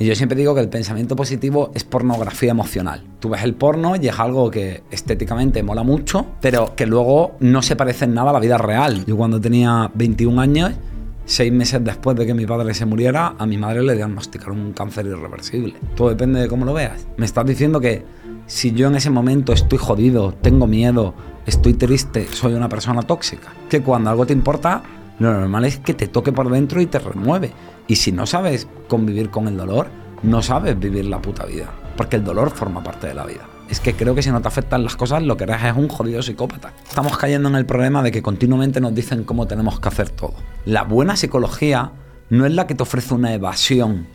Y yo siempre digo que el pensamiento positivo es pornografía emocional. Tú ves el porno y es algo que estéticamente mola mucho, pero que luego no se parece en nada a la vida real. Yo cuando tenía 21 años, seis meses después de que mi padre se muriera, a mi madre le diagnosticaron un cáncer irreversible. Todo depende de cómo lo veas. Me estás diciendo que si yo en ese momento estoy jodido, tengo miedo, estoy triste, soy una persona tóxica. Que cuando algo te importa, lo normal es que te toque por dentro y te remueve. Y si no sabes convivir con el dolor, no sabes vivir la puta vida. Porque el dolor forma parte de la vida. Es que creo que si no te afectan las cosas, lo que eres es un jodido psicópata. Estamos cayendo en el problema de que continuamente nos dicen cómo tenemos que hacer todo. La buena psicología no es la que te ofrece una evasión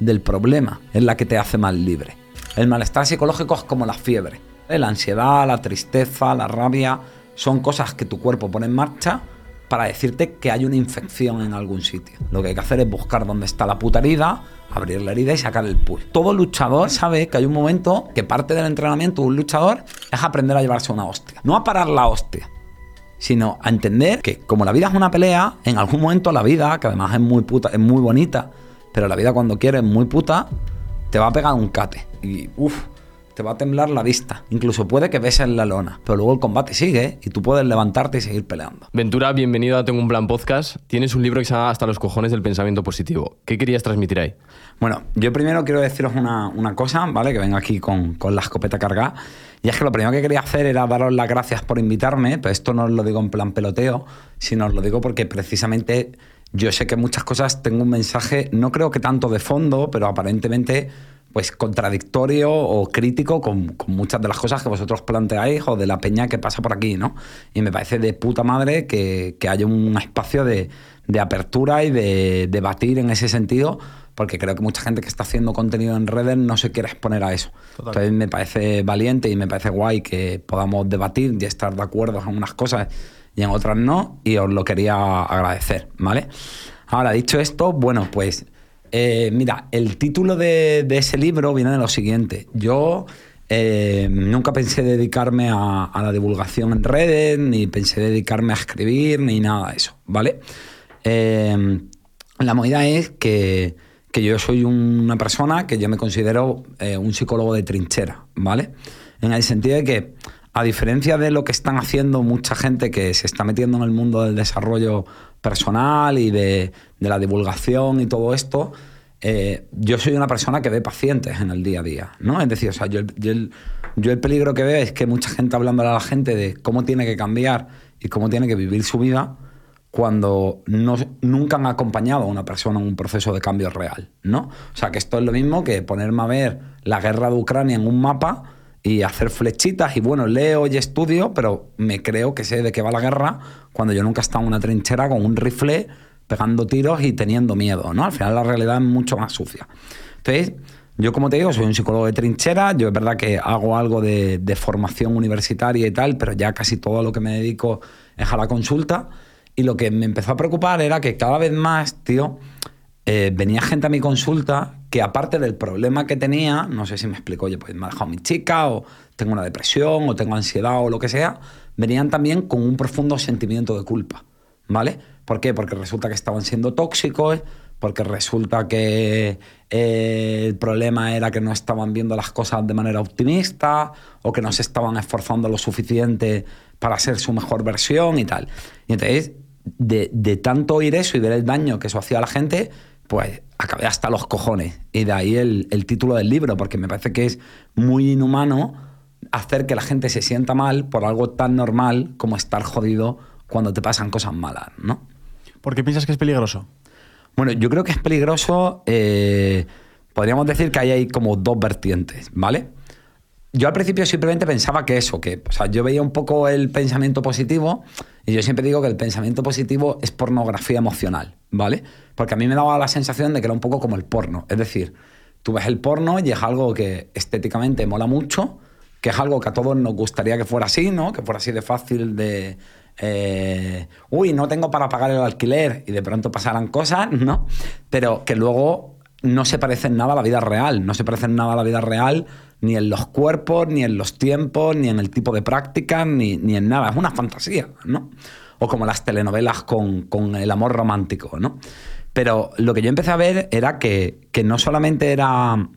del problema, es la que te hace más libre. El malestar psicológico es como la fiebre. La ansiedad, la tristeza, la rabia, son cosas que tu cuerpo pone en marcha para decirte que hay una infección en algún sitio. Lo que hay que hacer es buscar dónde está la puta herida, abrir la herida y sacar el pus. Todo luchador sabe que hay un momento que parte del entrenamiento de un luchador es aprender a llevarse una hostia. No a parar la hostia, sino a entender que como la vida es una pelea, en algún momento la vida, que además es muy puta, es muy bonita, pero la vida cuando quiere es muy puta, te va a pegar un cate. Y uff, te va a temblar la vista. Incluso puede que beses la lona. Pero luego el combate sigue y tú puedes levantarte y seguir peleando. Ventura, bienvenido a Tengo un Plan Podcast. Tienes un libro que se llama Hasta los cojones del pensamiento positivo. ¿Qué querías transmitir ahí? Bueno, yo primero quiero deciros una, una cosa, ¿vale? Que vengo aquí con, con, la escopeta cargada. Y es que lo primero que quería hacer era daros las gracias por invitarme, pero esto no os lo digo en plan peloteo, sino os lo digo porque precisamente yo sé que muchas cosas tengo un mensaje, no creo que tanto de fondo, pero aparentemente pues contradictorio o crítico con, muchas de las cosas que vosotros planteáis o de la peña que pasa por aquí, ¿no? Y me parece de puta madre que, haya un espacio de, apertura y de debatir en ese sentido, porque creo que mucha gente que está haciendo contenido en redes no se quiere exponer a eso. Entonces me parece valiente y me parece guay que podamos debatir y estar de acuerdo en unas cosas y en otras no, y os lo quería agradecer, ¿vale? Ahora, dicho esto, bueno, pues eh, mira, el título de, ese libro viene de lo siguiente. Yo eh, nunca pensé dedicarme a, la divulgación en redes, ni pensé dedicarme a escribir, ni nada de eso, ¿vale? Eh, la movida es que, yo soy una persona que yo me considero un psicólogo de trinchera, ¿vale? En el sentido de que, a diferencia de lo que están haciendo mucha gente que se está metiendo en el mundo del desarrollo personal y de, la divulgación y todo esto, eh, yo soy una persona que ve pacientes en el día a día, ¿no? Es decir, o sea, yo, el, yo el peligro que veo es que mucha gente hablando a la gente de cómo tiene que cambiar y cómo tiene que vivir su vida cuando no, nunca han acompañado a una persona en un proceso de cambio real, ¿no? O sea, que esto es lo mismo que ponerme a ver la guerra de Ucrania en un mapa y hacer flechitas y bueno, leo y estudio, pero me creo que sé de qué va la guerra cuando yo nunca he estado en una trinchera con un rifle pegando tiros y teniendo miedo, ¿no? Al final la realidad es mucho más sucia. Entonces, yo como te digo, soy un psicólogo de trinchera, yo es verdad que hago algo de, formación universitaria y tal, pero ya casi todo lo que me dedico es a la consulta. Y lo que me empezó a preocupar era que cada vez más, tío, eh, venía gente a mi consulta que aparte del problema que tenía, no sé si me explico, oye, pues me ha dejado mi chica, o tengo una depresión, o tengo ansiedad, o lo que sea, venían también con un profundo sentimiento de culpa, ¿vale? ¿Por qué? Porque resulta que estaban siendo tóxicos, porque resulta que eh, el problema era que no estaban viendo las cosas de manera optimista, o que no se estaban esforzando lo suficiente para ser su mejor versión y tal. Y entonces, de, de tanto oír eso y ver el daño que eso hacía a la gente, pues acabé hasta los cojones. Y de ahí el, título del libro, porque me parece que es muy inhumano hacer que la gente se sienta mal por algo tan normal como estar jodido cuando te pasan cosas malas, ¿no? ¿Por qué piensas que es peligroso? Bueno, yo creo que es peligroso. Eh, podríamos decir que ahí hay como dos vertientes, ¿vale? Yo al principio simplemente pensaba que eso, que o sea, yo veía un poco el pensamiento positivo y yo siempre digo que el pensamiento positivo es pornografía emocional, ¿vale? Porque a mí me daba la sensación de que era un poco como el porno, es decir, Tú ves el porno y es algo que estéticamente mola mucho, que es algo que a todos nos gustaría que fuera así, ¿no? Que fuera así de fácil de... eh, uy, no tengo para pagar el alquiler y de pronto pasaran cosas, ¿no? Pero que luego no se parecen nada a la vida real, no se parecen nada a la vida real ni en los cuerpos, ni en los tiempos, ni en el tipo de prácticas, ni, ni en nada. Es una fantasía, ¿no? O como las telenovelas con, con el amor romántico, ¿no? Pero lo que yo empecé a ver era que, que no solamente era,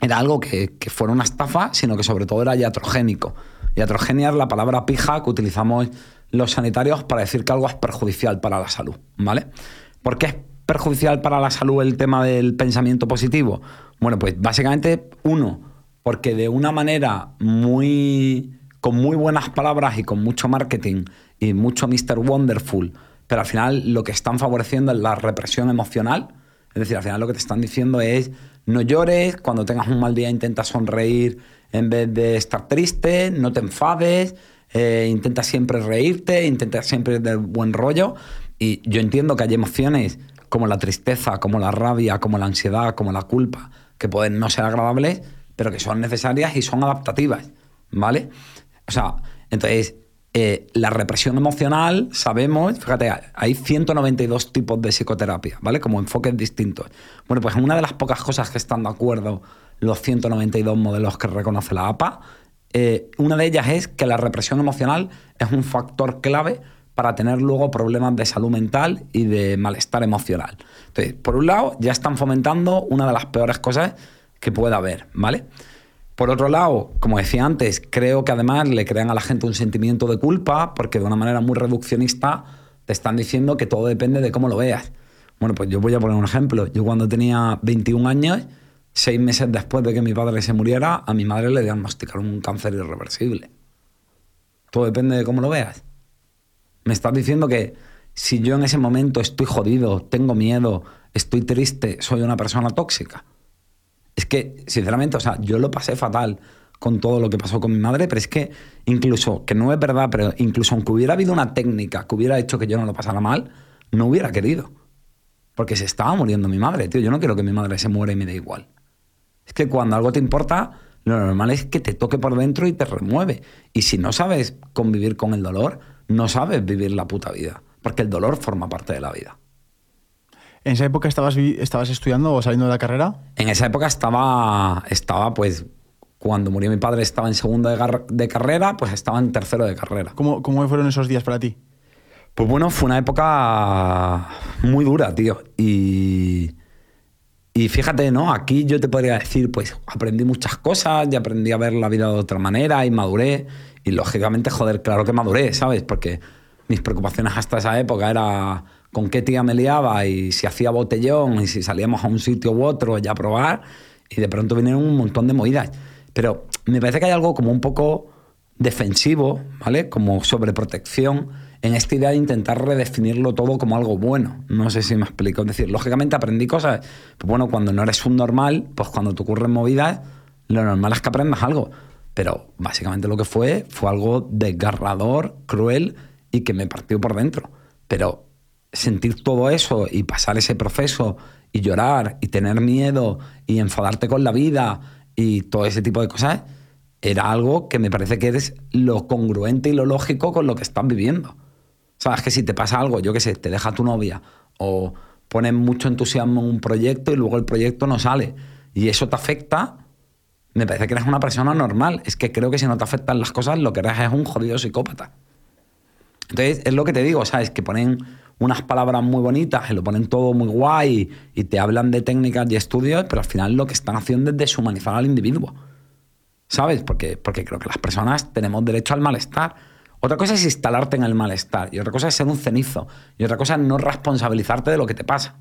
era algo que, que fuera una estafa, sino que sobre todo era iatrogénico. Iatrogenia es la palabra pija que utilizamos los sanitarios para decir que algo es perjudicial para la salud, ¿vale? ¿Por qué es perjudicial para la salud el tema del pensamiento positivo? Bueno, pues básicamente, uno, porque de una manera muy con muy buenas palabras y con mucho marketing y mucho Mr. Wonderful, pero al final lo que están favoreciendo es la represión emocional. Es decir, al final lo que te están diciendo es no llores, cuando tengas un mal día intenta sonreír en vez de estar triste, no te enfades, eh, intenta siempre reírte, intenta siempre ir de buen rollo. Y yo entiendo que hay emociones como la tristeza, como la rabia, como la ansiedad, como la culpa, que pueden no ser agradables, pero que son necesarias y son adaptativas, ¿vale? O sea, entonces, eh, la represión emocional, sabemos, fíjate, hay 192 tipos de psicoterapia, ¿vale? Como enfoques distintos. Bueno, pues una de las pocas cosas que están de acuerdo los 192 modelos que reconoce la APA, eh, una de ellas es que la represión emocional es un factor clave para tener luego problemas de salud mental y de malestar emocional. Entonces, por un lado, ya están fomentando una de las peores cosas que pueda haber, ¿vale? Por otro lado, como decía antes, creo que además le crean a la gente un sentimiento de culpa porque de una manera muy reduccionista te están diciendo que todo depende de cómo lo veas. Bueno, pues yo voy a poner un ejemplo. Yo cuando tenía 21 años, seis meses después de que mi padre se muriera, a mi madre le diagnosticaron un cáncer irreversible. Todo depende de cómo lo veas. Me estás diciendo que si yo en ese momento estoy jodido, tengo miedo, estoy triste, soy una persona tóxica. Es que, sinceramente, o sea, yo lo pasé fatal con todo lo que pasó con mi madre, pero es que incluso, que no es verdad, pero incluso aunque hubiera habido una técnica que hubiera hecho que yo no lo pasara mal, no hubiera querido. Porque se estaba muriendo mi madre, tío. Yo no quiero que mi madre se muera y me dé igual. Es que cuando algo te importa, lo normal es que te toque por dentro y te remueve. Y si no sabes convivir con el dolor, no sabes vivir la puta vida. Porque el dolor forma parte de la vida. ¿En esa época estabas, estabas estudiando o saliendo de la carrera? En esa época estaba, estaba pues, cuando murió mi padre estaba en segundo de, de carrera, pues estaba en tercero de carrera. ¿Cómo, ¿Cómo fueron esos días para ti? Pues bueno, fue una época muy dura, tío. Y, y fíjate, ¿no? Aquí yo te podría decir, pues aprendí muchas cosas y aprendí a ver la vida de otra manera y maduré. Y lógicamente, joder, claro que maduré, ¿sabes? Porque mis preocupaciones hasta esa época era con qué tía me liaba y si hacía botellón y si salíamos a un sitio u otro ya a probar. Y de pronto vinieron un montón de movidas. Pero me parece que hay algo como un poco defensivo, ¿vale? Como sobreprotección en esta idea de intentar redefinirlo todo como algo bueno. No sé si me explico. Es decir, lógicamente aprendí cosas. Pues bueno, cuando no eres un normal, pues cuando te ocurren movidas, lo normal es que aprendas algo. Pero básicamente lo que fue fue algo desgarrador, cruel y que me partió por dentro. Pero sentir todo eso y pasar ese proceso y llorar y tener miedo y enfadarte con la vida y todo ese tipo de cosas era algo que me parece que eres lo congruente y lo lógico con lo que estás viviendo. Sabes que si te pasa algo, yo qué sé, te deja tu novia o pones mucho entusiasmo en un proyecto y luego el proyecto no sale y eso te afecta, me parece que eres una persona normal. Es que creo que si no te afectan las cosas, lo que eres es un jodido psicópata. Entonces, es lo que te digo, ¿sabes? Que ponen unas palabras muy bonitas y lo ponen todo muy guay y te hablan de técnicas y estudios, pero al final lo que están haciendo es deshumanizar al individuo. ¿Sabes? Porque, porque creo que las personas tenemos derecho al malestar. Otra cosa es instalarte en el malestar y otra cosa es ser un cenizo y otra cosa es no responsabilizarte de lo que te pasa.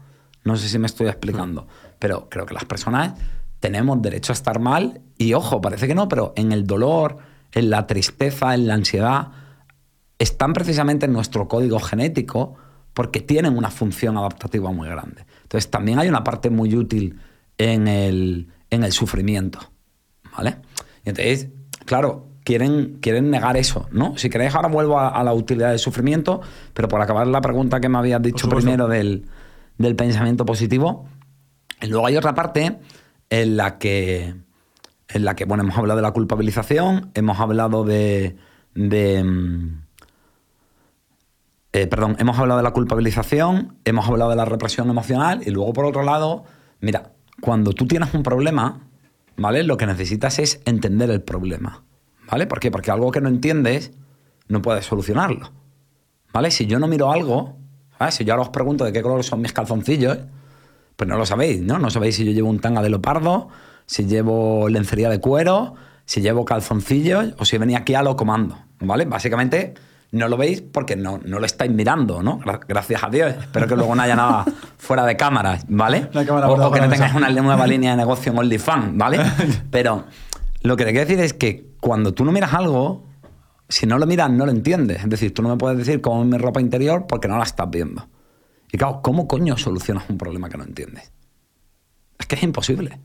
No sé si me estoy explicando, pero creo que las personas tenemos derecho a estar mal y ojo, parece que no, pero en el dolor, en la tristeza, en la ansiedad, están precisamente en nuestro código genético porque tienen una función adaptativa muy grande. Entonces también hay una parte muy útil en el, en el sufrimiento. ¿Vale? Y entonces, claro, quieren, quieren negar eso, ¿no? Si queréis, ahora vuelvo a, a la utilidad del sufrimiento, pero por acabar la pregunta que me habías dicho primero del, del pensamiento positivo. Y luego hay otra parte en la que, en la que bueno, hemos hablado de la culpabilización, hemos hablado de, de mm, eh, perdón, hemos hablado de la culpabilización, hemos hablado de la represión emocional y luego por otro lado, mira, cuando tú tienes un problema, ¿vale? Lo que necesitas es entender el problema, ¿vale? ¿Por qué? Porque algo que no entiendes no puedes solucionarlo, ¿vale? Si yo no miro algo, ¿vale? si yo ahora os pregunto de qué color son mis calzoncillos, pues no lo sabéis, ¿no? No sabéis si yo llevo un tanga de leopardo, si llevo lencería de cuero, si llevo calzoncillos o si venía aquí a lo comando, ¿vale? Básicamente no lo veis porque no, no lo estáis mirando, ¿no? Gra- Gracias a Dios. Espero que luego no haya nada fuera de cámara, ¿vale? La cámara o, o que no tengáis una nueva línea de negocio en OnlyFans, ¿vale? Pero lo que te quiero decir es que cuando tú no miras algo, si no lo miras, no lo entiendes. Es decir, tú no me puedes decir cómo es mi ropa interior porque no la estás viendo. Y claro, ¿cómo coño solucionas un problema que no entiendes? Es que es imposible.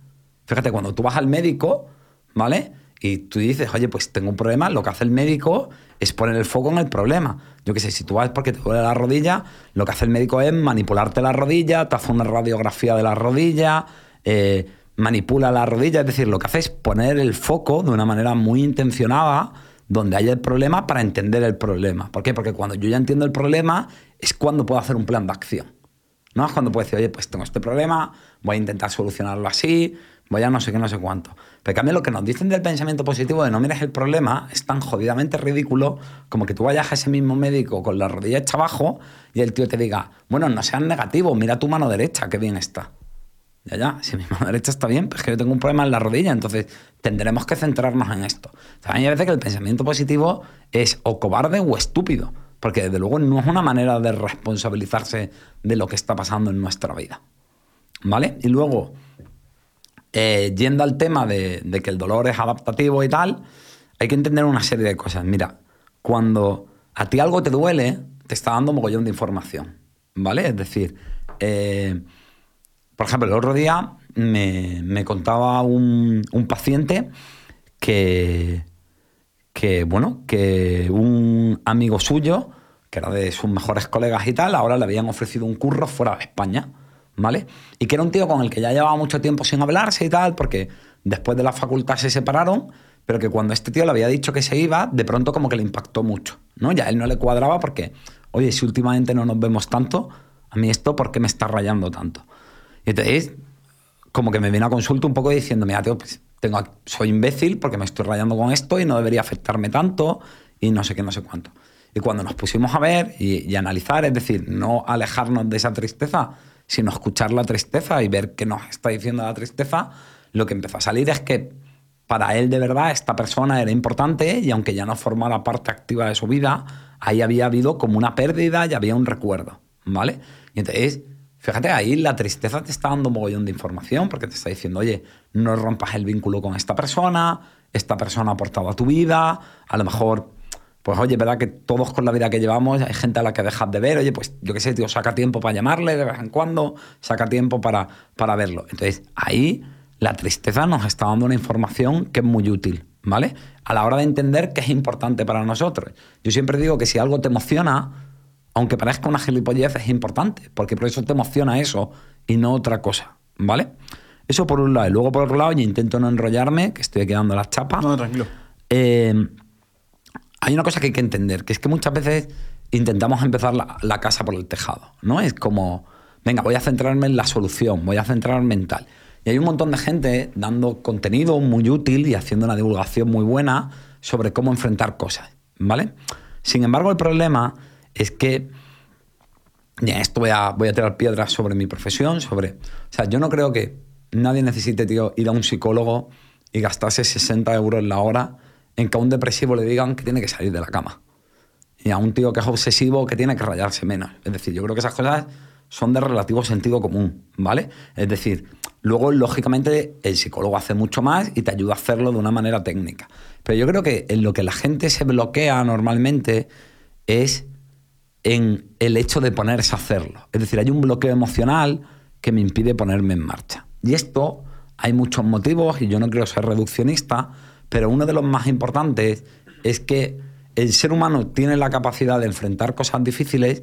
Fíjate, cuando tú vas al médico, ¿vale? Y tú dices, oye, pues tengo un problema, lo que hace el médico es poner el foco en el problema. Yo qué sé, si tú vas porque te duele la rodilla, lo que hace el médico es manipularte la rodilla, te hace una radiografía de la rodilla, eh, manipula la rodilla, es decir, lo que hace es poner el foco de una manera muy intencionada donde haya el problema para entender el problema. ¿Por qué? Porque cuando yo ya entiendo el problema es cuando puedo hacer un plan de acción. ¿no? Es cuando puedes decir, oye, pues tengo este problema, voy a intentar solucionarlo así, voy a no sé qué, no sé cuánto. Pero en cambio lo que nos dicen del pensamiento positivo de no mires el problema es tan jodidamente ridículo como que tú vayas a ese mismo médico con la rodilla hecha abajo y el tío te diga, bueno, no seas negativo, mira tu mano derecha, qué bien está. Ya, ya, si mi mano derecha está bien, pues es que yo tengo un problema en la rodilla, entonces tendremos que centrarnos en esto. Mí me parece que el pensamiento positivo es o cobarde o estúpido, porque desde luego no es una manera de responsabilizarse de lo que está pasando en nuestra vida. ¿Vale? Y luego, eh, yendo al tema de, que el dolor es adaptativo y tal, hay que entender una serie de cosas. Mira, cuando a ti algo te duele, te está dando mogollón de información. ¿Vale? Es decir, eh, por ejemplo, el otro día me, me contaba un, un paciente que, que, bueno, que un amigo suyo, que era de sus mejores colegas y tal, ahora le habían ofrecido un curro fuera de España, ¿vale? Y que era un tío con el que ya llevaba mucho tiempo sin hablarse y tal, porque después de la facultad se separaron, pero que cuando este tío le había dicho que se iba, de pronto como que le impactó mucho, ¿no? Ya a él no le cuadraba porque, oye, si últimamente no nos vemos tanto, a mí esto, ¿por qué me está rayando tanto? Y entonces, como que me viene a consulta un poco diciendo, mira, tío, pues tengo, soy imbécil porque me estoy rayando con esto y no debería afectarme tanto y no sé qué, no sé cuánto. Y cuando nos pusimos a ver y, y analizar, es decir, no alejarnos de esa tristeza, sino escuchar la tristeza y ver qué nos está diciendo la tristeza, lo que empezó a salir es que para él de verdad esta persona era importante y aunque ya no formara parte activa de su vida, ahí había habido como una pérdida y había un recuerdo, ¿vale? Y entonces, fíjate, ahí la tristeza te está dando un mogollón de información porque te está diciendo, oye, no rompas el vínculo con esta persona, esta persona ha aportado a tu vida, a lo mejor, pues oye, verdad que todos con la vida que llevamos hay gente a la que dejas de ver, oye, pues yo qué sé, tío, saca tiempo para llamarle de vez en cuando, saca tiempo para, para verlo. Entonces, ahí la tristeza nos está dando una información que es muy útil, ¿vale? A la hora de entender que es importante para nosotros. Yo siempre digo que si algo te emociona, aunque parezca una gilipollez, es importante, porque por eso te emociona eso y no otra cosa, ¿vale? Eso por un lado. Y luego por otro lado, yo intento no enrollarme, que estoy quedando las chapas. No, tranquilo. Eh, hay una cosa que hay que entender, que es que muchas veces intentamos empezar la, casa por el tejado, ¿no? Es como, venga, voy a centrarme en la solución, voy a centrarme en tal. Y hay un montón de gente dando contenido muy útil y haciendo una divulgación muy buena sobre cómo enfrentar cosas, ¿vale? Sin embargo, el problema es que ya esto voy a tirar piedras sobre mi profesión, sobre... O sea, yo no creo que nadie necesite, tío, ir a un psicólogo y gastarse 60 euros la hora en que a un depresivo le digan que tiene que salir de la cama. Y a un tío que es obsesivo que tiene que rayarse menos. Es decir, yo creo que esas cosas son de relativo sentido común, ¿vale? Es decir, luego, lógicamente, el psicólogo hace mucho más y te ayuda a hacerlo de una manera técnica. Pero yo creo que en lo que la gente se bloquea normalmente es en el hecho de ponerse a hacerlo. Es decir, hay un bloqueo emocional que me impide ponerme en marcha. Y esto hay muchos motivos y yo no quiero ser reduccionista, pero uno de los más importantes es que el ser humano tiene la capacidad de enfrentar cosas difíciles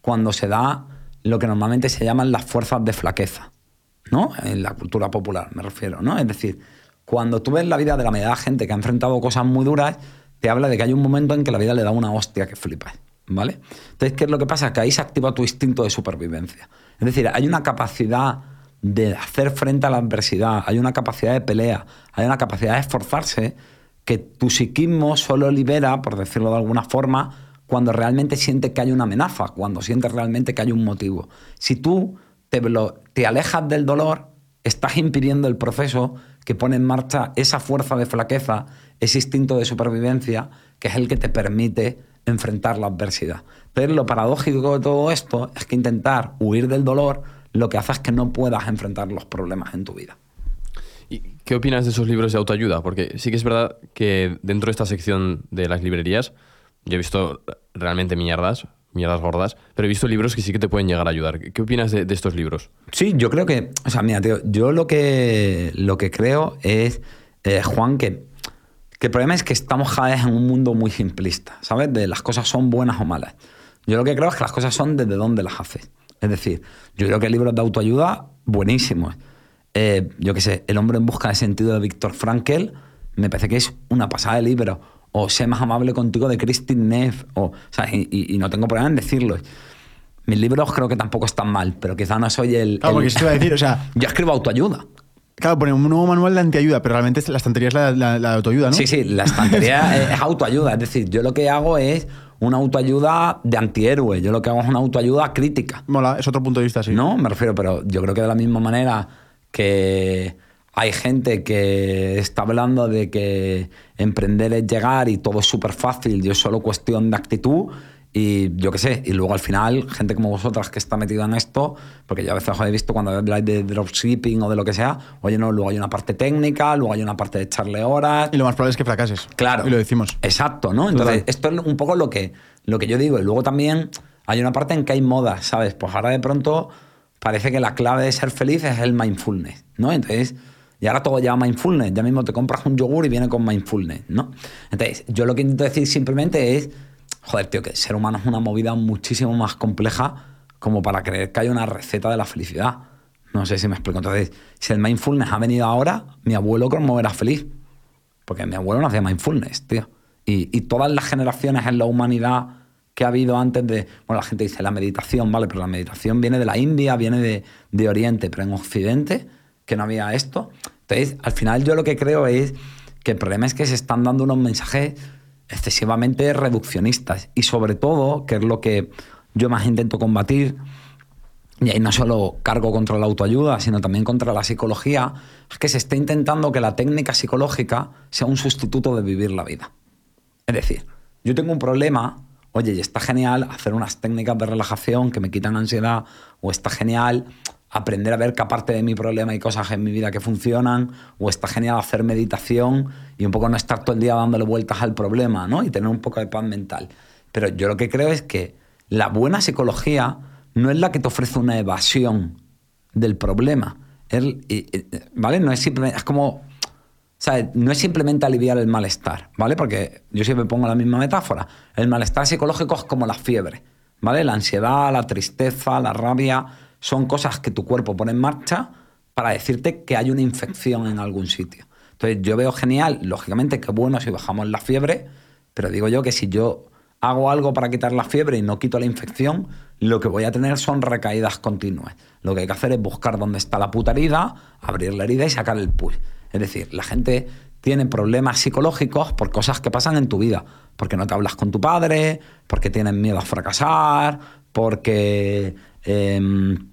cuando se da lo que normalmente se llaman las fuerzas de flaqueza. ¿no? En la cultura popular, me refiero, ¿no? Es decir, cuando tú ves la vida de la media gente que ha enfrentado cosas muy duras, te habla de que hay un momento en que la vida le da una hostia que flipas, ¿vale? Entonces, ¿qué es lo que pasa? Que ahí se activa tu instinto de supervivencia. Es decir, hay una capacidad de hacer frente a la adversidad, hay una capacidad de pelea, hay una capacidad de esforzarse que tu psiquismo solo libera, por decirlo de alguna forma, cuando realmente sientes que hay una amenaza, cuando sientes realmente que hay un motivo. Si tú te, te alejas del dolor, estás impidiendo el proceso que pone en marcha esa fuerza de flaqueza, ese instinto de supervivencia, que es el que te permite enfrentar la adversidad. Pero lo paradójico de todo esto es que intentar huir del dolor lo que hace es que no puedas enfrentar los problemas en tu vida. ¿Y qué opinas de esos libros de autoayuda? Porque sí que es verdad que dentro de esta sección de las librerías, yo he visto realmente mierdas, mierdas gordas, pero he visto libros que sí que te pueden llegar a ayudar. ¿Qué opinas de, estos libros? Sí, yo creo que, o sea, mira, tío, yo lo que, lo que creo es, eh, Juan, que, que el problema es que estamos cada vez en un mundo muy simplista, ¿sabes? De las cosas son buenas o malas. Yo lo que creo es que las cosas son desde dónde las haces. Es decir, yo creo que hay libros de autoayuda buenísimos. Eh, yo qué sé, El hombre en busca de sentido de Víctor Frankel, me parece que es una pasada de libro o Sé más amable contigo de Christine Neff, o, y, no tengo problema en decirlo. Mis libros creo que tampoco están mal, pero quizá no soy el... Claro, porque se iba a decir, o sea... Yo escribo autoayuda. Claro, pone un nuevo manual de antiayuda, pero realmente la estantería es la, de autoayuda, ¿no? Sí, sí, la estantería es autoayuda. Es decir, yo lo que hago es una autoayuda de antihéroe. Yo lo que hago es una autoayuda crítica. Mola, es otro punto de vista, sí. No, me refiero, pero yo creo que de la misma manera que hay gente que está hablando de que emprender es llegar y todo es súper fácil y es solo cuestión de actitud. Y yo qué sé, y luego al final, gente como vosotras que está metida en esto, porque yo a veces os he visto cuando habláis de dropshipping o de lo que sea, oye, no, luego hay una parte técnica, luego hay una parte de echarle horas. Y lo más probable es que fracases. Claro. Y lo decimos. Exacto, ¿no? Entonces, esto es un poco lo que, lo que yo digo. Y luego también hay una parte en que hay modas, ¿sabes? Pues ahora de pronto parece que la clave de ser feliz es el mindfulness, ¿no? Entonces y ahora todo lleva mindfulness. Ya mismo te compras un yogur y viene con mindfulness, ¿no? Entonces, yo lo que intento decir simplemente es, joder, tío, que el ser humano es una movida muchísimo más compleja como para creer que hay una receta de la felicidad. No sé si me explico. Entonces, si el mindfulness ha venido ahora, mi abuelo cómo era feliz. Porque mi abuelo no hacía mindfulness, tío. Y, todas las generaciones en la humanidad que ha habido antes de. Bueno, la gente dice la meditación, ¿vale? Pero la meditación viene de la India, viene de, de Oriente, pero en Occidente que no había esto. Entonces, al final yo lo que creo es que el problema es que se están dando unos mensajes excesivamente reduccionistas y sobre todo, que es lo que yo más intento combatir, y ahí no solo cargo contra la autoayuda, sino también contra la psicología, es que se está intentando que la técnica psicológica sea un sustituto de vivir la vida. Es decir, yo tengo un problema, oye, y está genial hacer unas técnicas de relajación que me quitan ansiedad, o está genial aprender a ver que aparte de mi problema hay cosas en mi vida que funcionan, o está genial hacer meditación y un poco no estar todo el día dándole vueltas al problema, ¿no? Y tener un poco de paz mental. Pero yo lo que creo es que la buena psicología no es la que te ofrece una evasión del problema. ¿Vale? No es simplemente. Es como. No es simplemente aliviar el malestar, ¿vale? Porque yo siempre pongo la misma metáfora. El malestar psicológico es como la fiebre, ¿vale? La ansiedad, la tristeza, la rabia son cosas que tu cuerpo pone en marcha para decirte que hay una infección en algún sitio. Entonces yo veo genial, lógicamente que bueno si bajamos la fiebre, pero digo yo que si yo hago algo para quitar la fiebre y no quito la infección, lo que voy a tener son recaídas continuas. Lo que hay que hacer es buscar dónde está la puta herida, abrir la herida y sacar el push. Es decir, la gente tiene problemas psicológicos por cosas que pasan en tu vida. Porque no te hablas con tu padre, porque tienes miedo a fracasar, porque em,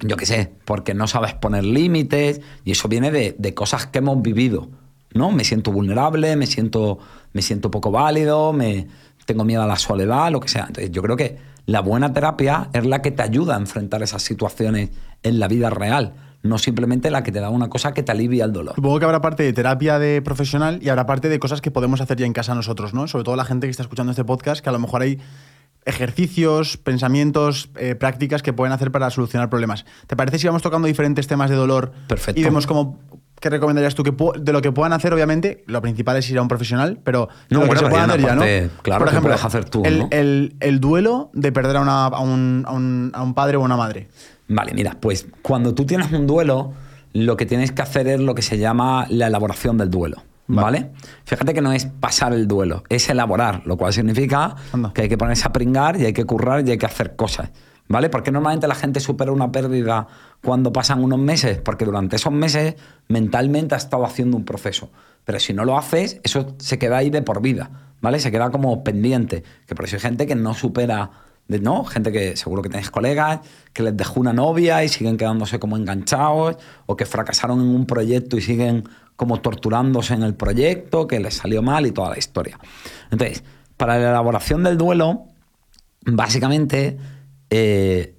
yo qué sé, porque no sabes poner límites y eso viene de, cosas que hemos vivido, ¿no? Me siento vulnerable, me siento, me siento poco válido, me, tengo miedo a la soledad, lo que sea. Entonces yo creo que la buena terapia es la que te ayuda a enfrentar esas situaciones en la vida real, no simplemente la que te da una cosa que te alivia el dolor. Supongo que habrá parte de terapia de profesional y habrá parte de cosas que podemos hacer ya en casa nosotros, ¿no? Sobre todo la gente que está escuchando este podcast, que a lo mejor hay ejercicios, pensamientos, eh, prácticas que pueden hacer para solucionar problemas. ¿Te parece si vamos tocando diferentes temas de dolor Perfecto. y vemos cómo ¿Qué recomendarías tú? Que de lo que puedan hacer, obviamente, lo principal es ir a un profesional, pero no, lo que se puedan hacer ya, ¿no? Claro, Por ejemplo, hacer tú, el, ¿no? el, el, duelo de perder a, una, a, un, a, un, a un padre o una madre. Vale, mira, pues cuando tú tienes un duelo, lo que tienes que hacer es lo que se llama la elaboración del duelo. ¿Vale? Fíjate que no es pasar el duelo, es elaborar, lo cual significa Anda. que hay que ponerse a pringar y hay que currar y hay que hacer cosas. ¿Vale? Porque normalmente la gente supera una pérdida cuando pasan unos meses, porque durante esos meses mentalmente ha estado haciendo un proceso. Pero si no lo haces, eso se queda ahí de por vida, ¿vale? Se queda como pendiente. Que por eso hay gente que no supera, de, ¿no? Gente que seguro que tenéis colegas, que les dejó una novia y siguen quedándose como enganchados, o que fracasaron en un proyecto y siguen como torturándose en el proyecto, que les salió mal y toda la historia. Entonces, para la elaboración del duelo, básicamente eh,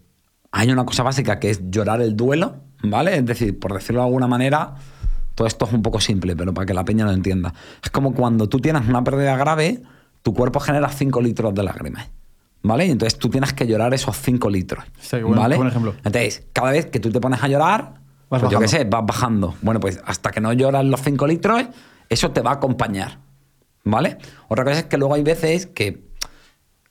hay una cosa básica que es llorar el duelo, ¿vale? Es decir, por decirlo de alguna manera, todo esto es un poco simple, pero para que la peña lo entienda. Es como cuando tú tienes una pérdida grave, tu cuerpo genera 5 litros de lágrimas, ¿vale? Y entonces tú tienes que llorar esos 5 litros, Sí, ¿vale? buen ejemplo. Entonces, cada vez que tú te pones a llorar, Vas pues yo qué sé, vas bajando. Bueno, pues hasta que no lloras los 5 litros, eso te va a acompañar, ¿vale? Otra cosa es que luego hay veces que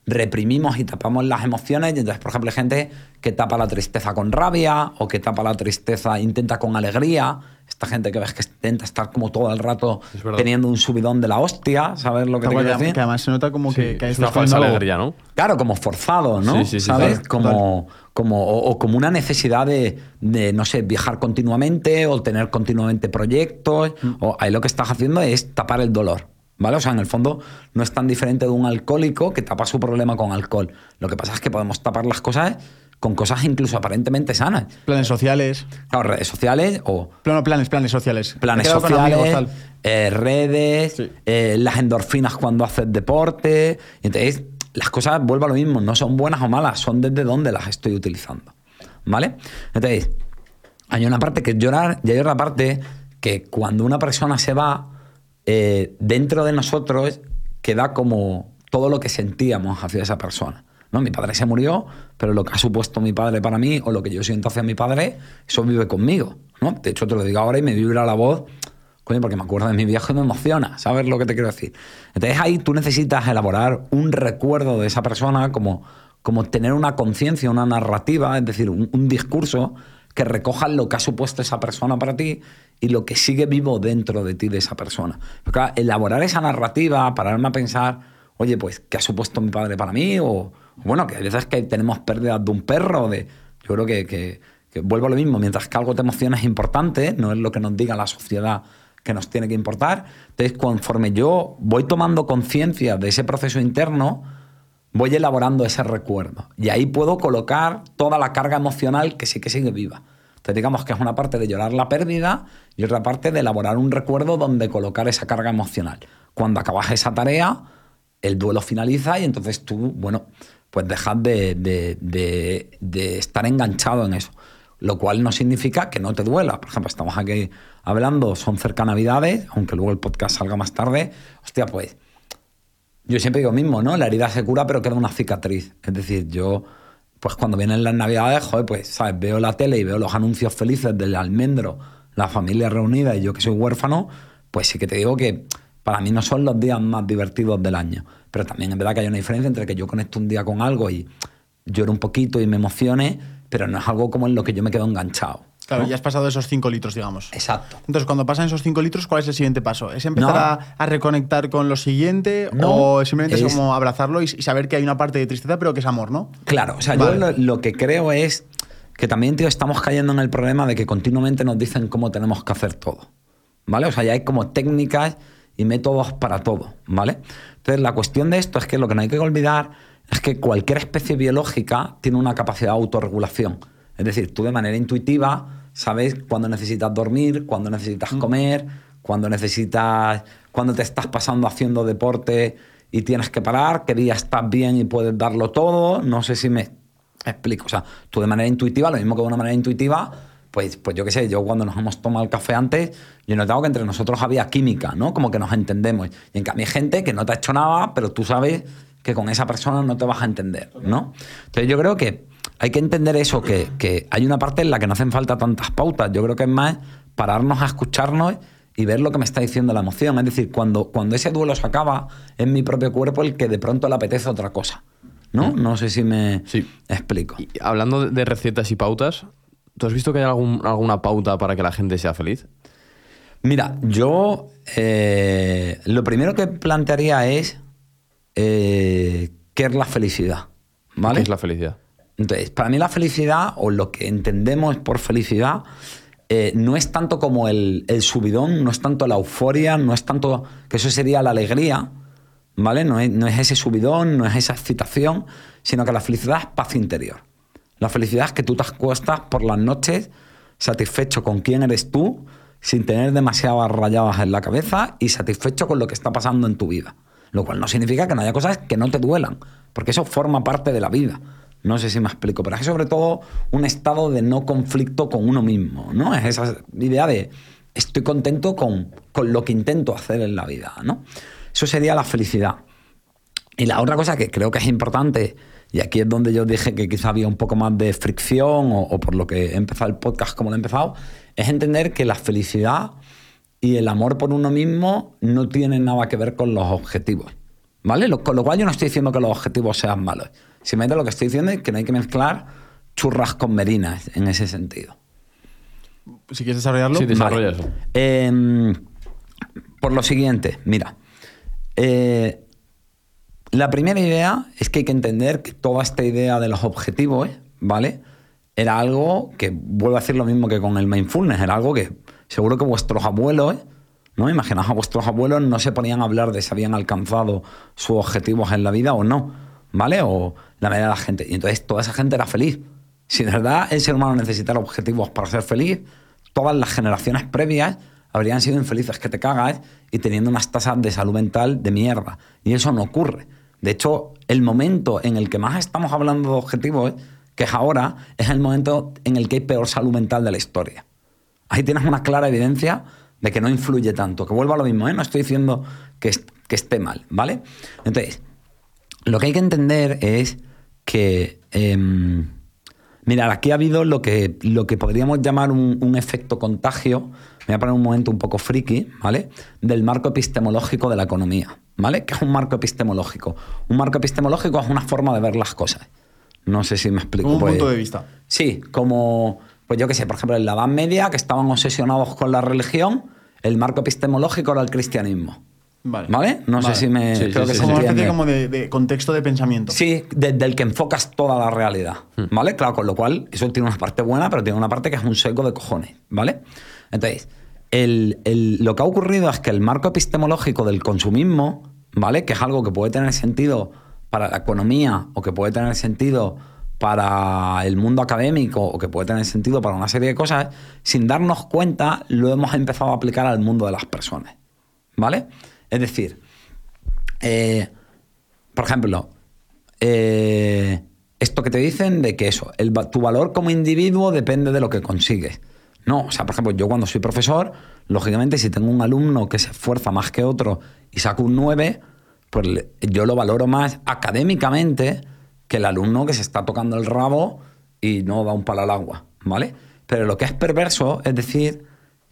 reprimimos y tapamos las emociones y entonces, por ejemplo, hay gente que tapa la tristeza con rabia o que tapa la tristeza, intenta con alegría. Esta gente que ves que intenta estar como todo el rato teniendo un subidón de la hostia, ¿sabes lo que te Que, quiero decir? que además se nota como que, Sí, que es una falsa alegría, ¿no? Claro, como forzado, ¿no? Sí, sí, sí, ¿Sabes? claro, como, como, o, o como una necesidad de, de, no sé, viajar continuamente o tener continuamente proyectos. Mm. O ahí lo que estás haciendo es tapar el dolor. ¿Vale? O sea, en el fondo no es tan diferente de un alcohólico que tapa su problema con alcohol. Lo que pasa es que podemos tapar las cosas con cosas incluso aparentemente sanas. Planes sociales. Claro, redes sociales o Plano, planes, planes sociales. planes sociales, amigos, eh, redes, Sí. eh, las endorfinas cuando haces deporte. Entonces, las cosas, vuelvo a lo mismo, no son buenas o malas, son desde dónde las estoy utilizando. ¿Vale? Entonces, hay una parte que es llorar y hay otra parte que cuando una persona se va, eh, dentro de nosotros queda como todo lo que sentíamos hacia esa persona. ¿no? Mi padre se murió, pero lo que ha supuesto mi padre para mí o lo que yo siento hacia mi padre, eso vive conmigo. ¿no? De hecho, te lo digo ahora y me vibra la voz, coño, porque me acuerdo de mi viejo y me emociona, ¿sabes lo que te quiero decir? Entonces ahí tú necesitas elaborar un recuerdo de esa persona, como, como tener una conciencia, una narrativa, es decir, un, un discurso que recoja lo que ha supuesto esa persona para ti y lo que sigue vivo dentro de ti de esa persona. Elaborar esa narrativa, pararme a pensar, oye, pues, ¿qué ha supuesto mi padre para mí? O, bueno, que hay veces que tenemos pérdidas de un perro, de, yo creo que, que- que vuelvo a lo mismo, mientras que algo te emociona es importante, no es lo que nos diga la sociedad que nos tiene que importar. Entonces, conforme yo voy tomando conciencia de ese proceso interno, voy elaborando ese recuerdo. Y ahí puedo colocar toda la carga emocional que sí que sigue viva. Digamos que es una parte de llorar la pérdida y otra parte de elaborar un recuerdo donde colocar esa carga emocional. Cuando acabas esa tarea, el duelo finaliza y entonces tú, bueno, pues dejas de, estar enganchado en eso. Lo cual no significa que no te duela. Por ejemplo, estamos aquí hablando, son cerca Navidades, aunque luego el podcast salga más tarde. Hostia, pues yo siempre digo mismo, ¿no? La herida se cura, pero queda una cicatriz. Es decir, yo, pues cuando vienen las navidades, joder, pues, ¿sabes? Veo la tele y veo los anuncios felices del almendro, la familia reunida y yo que soy huérfano, pues sí que te digo que para mí no son los días más divertidos del año. Pero también es verdad que hay una diferencia entre que yo conecto un día con algo y lloro un poquito y me emocione, pero no es algo como en lo que yo me quedo enganchado. Claro, ¿no? ya has pasado esos 5 litros, digamos. Exacto. Entonces, cuando pasan esos 5 litros, ¿cuál es el siguiente paso? ¿Es empezar No. a, a reconectar con lo siguiente? No, ¿O simplemente es, es- como abrazarlo y, y saber que hay una parte de tristeza, pero que es amor, ¿no? Claro, o sea, Vale. yo lo, lo que creo es que también, tío, estamos cayendo en el problema de que continuamente nos dicen cómo tenemos que hacer todo. ¿Vale? O sea, ya hay como técnicas y métodos para todo, ¿vale? Entonces, la cuestión de esto es que lo que no hay que olvidar es que cualquier especie biológica tiene una capacidad de autorregulación. Es decir, tú de manera intuitiva sabes cuándo necesitas dormir, cuándo necesitas comer, cuándo necesitas, cuándo te estás pasando haciendo deporte y tienes que parar, qué día estás bien y puedes darlo todo. No sé si me explico. O sea, tú de manera intuitiva, lo mismo que de una manera intuitiva, pues, pues yo qué sé, yo cuando nos hemos tomado el café antes, yo he notado que entre nosotros había química, ¿no? Como que nos entendemos. Y en cambio hay gente que no te ha hecho nada, pero tú sabes que con esa persona no te vas a entender, ¿no? Entonces yo creo que hay que entender eso, que, que hay una parte en la que no hacen falta tantas pautas. Yo creo que es más pararnos a escucharnos y ver lo que me está diciendo la emoción. Es decir, cuando, cuando ese duelo se acaba, es mi propio cuerpo el que de pronto le apetece otra cosa. ¿no? No sé si me Sí. explico. Y hablando de- recetas y pautas, ¿Tú has visto que hay algún- alguna pauta para que la gente sea feliz? Mira, yo eh, lo primero que plantearía es eh, qué es la felicidad. ¿Vale? ¿Qué es la felicidad? Entonces, para mí la felicidad, o lo que entendemos por felicidad, eh, no es tanto como el, el subidón, no es tanto la euforia, no es tanto que eso sería la alegría, ¿vale? No es, no es ese subidón, no es esa excitación, sino que la felicidad es paz interior. La felicidad es que tú te acuestas por las noches satisfecho con quién eres tú, sin tener demasiadas rayadas en la cabeza y satisfecho con lo que está pasando en tu vida. Lo cual no significa que no haya cosas que no te duelan, porque eso forma parte de la vida. No sé si me explico, pero es sobre todo un estado de no conflicto con uno mismo, ¿no? Es esa idea de estoy contento con, con lo que intento hacer en la vida, ¿no? Eso sería la felicidad. Y la otra cosa que creo que es importante, y aquí es donde yo dije que quizá había un poco más de fricción, o, o por lo que he empezado el podcast como lo he empezado, es entender que la felicidad y el amor por uno mismo no tienen nada que ver con los objetivos. ¿Vale? Lo- con lo cual yo no estoy diciendo que los objetivos sean malos. Simplemente lo que estoy diciendo es que no hay que mezclar churras con merinas en ese sentido. Si quieres desarrollarlo. Sí, desarrolla Vale. eso. Eh, por lo siguiente, mira. eh, la primera idea es que hay que entender que toda esta idea de los objetivos, ¿vale? Era algo que, vuelvo a decir lo mismo que con el mindfulness, era algo que seguro que vuestros abuelos, ¿no? Imaginaos a vuestros abuelos no se ponían a hablar de si habían alcanzado sus objetivos en la vida o no, ¿vale? O la mayoría de la gente. Y entonces toda esa gente era feliz. Si de verdad el ser humano necesitara objetivos para ser feliz, todas las generaciones previas habrían sido infelices que te cagas y teniendo unas tasas de salud mental de mierda. Y eso no ocurre. De hecho, el momento en el que más estamos hablando de objetivos, que es ahora, es el momento en el que hay peor salud mental de la historia. Ahí tienes una clara evidencia de que no influye tanto. Que vuelva a lo mismo, ¿eh? No estoy diciendo que, que esté mal, ¿vale? Entonces, lo que hay que entender es que. em, mirad, aquí ha habido lo que, lo que podríamos llamar un, un efecto contagio. Me voy a poner un momento un poco friki, ¿vale? Del marco epistemológico de la economía, ¿vale? ¿Qué es un marco epistemológico? Un marco epistemológico es una forma de ver las cosas. No sé si me explico. Como un pues- punto de vista. Sí, como, pues yo qué sé, por ejemplo, en la Edad Media, que estaban obsesionados con la religión, el marco epistemológico era el cristianismo. Vale. ¿Vale? No Vale. sé si me. Sí, creo sí, que sí, se Como entiende. de, de contexto de pensamiento. Sí, desde el que enfocas toda la realidad. ¿Vale? Claro, con lo cual, eso tiene una parte buena, pero tiene una parte que es un seco de cojones. ¿Vale? Entonces, el- el- lo que ha ocurrido es que el marco epistemológico del consumismo, ¿vale? Que es algo que puede tener sentido para la economía o que puede tener sentido para el mundo académico o que puede tener sentido para una serie de cosas, sin darnos cuenta, lo hemos empezado a aplicar al mundo de las personas. ¿Vale? Es decir, eh, por ejemplo, eh, esto que te dicen de que eso, tu valor como individuo depende de lo que consigues. No, o sea, por ejemplo, yo cuando soy profesor, lógicamente si tengo un alumno que se esfuerza más que otro y saca un 9, pues yo lo valoro más académicamente que el alumno que se está tocando el rabo y no da un palo al agua, ¿vale? Pero lo que es perverso es decir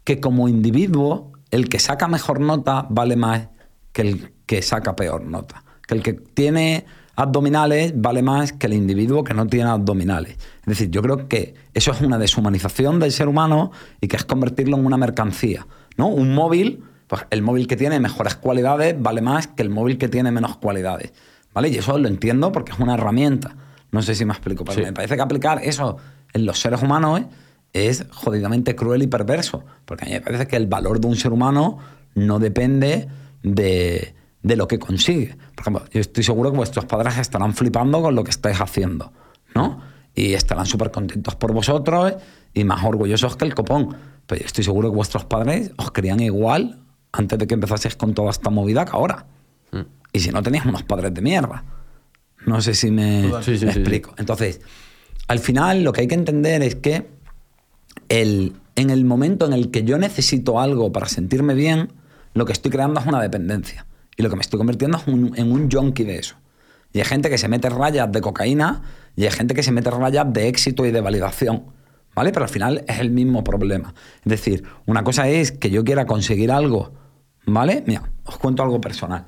que como individuo, el que saca mejor nota vale más que el que saca peor nota. Que el que tiene abdominales vale más que el individuo que no tiene abdominales. Es decir, yo creo que eso es una deshumanización del ser humano y que es convertirlo en una mercancía. ¿no? Un móvil, pues el móvil que tiene mejores cualidades vale más que el móvil que tiene menos cualidades. ¿Vale? Y eso lo entiendo porque es una herramienta. No sé si me explico, pero Sí. me parece que aplicar eso en los seres humanos ¿eh? es jodidamente cruel y perverso. Porque a mí me parece que el valor de un ser humano no depende de, de lo que consigue. Por ejemplo, yo estoy seguro que vuestros padres estarán flipando con lo que estáis haciendo, ¿no? Y estarán súper contentos por vosotros y más orgullosos que el copón. Pero yo estoy seguro que vuestros padres os querían igual antes de que empezaseis con toda esta movida que ahora. Y si no tenías unos padres de mierda. No sé si me, Sí, sí, me sí, sí. explico. Entonces, al final lo que hay que entender es que el, en el momento en el que yo necesito algo para sentirme bien, lo que estoy creando es una dependencia. Y lo que me estoy convirtiendo es un- en un junkie de eso. Y hay gente que se mete rayas de cocaína y hay gente que se mete rayas de éxito y de validación. ¿Vale? Pero al final es el mismo problema. Es decir, una cosa es que yo quiera conseguir algo. ¿Vale? Mira, os cuento algo personal.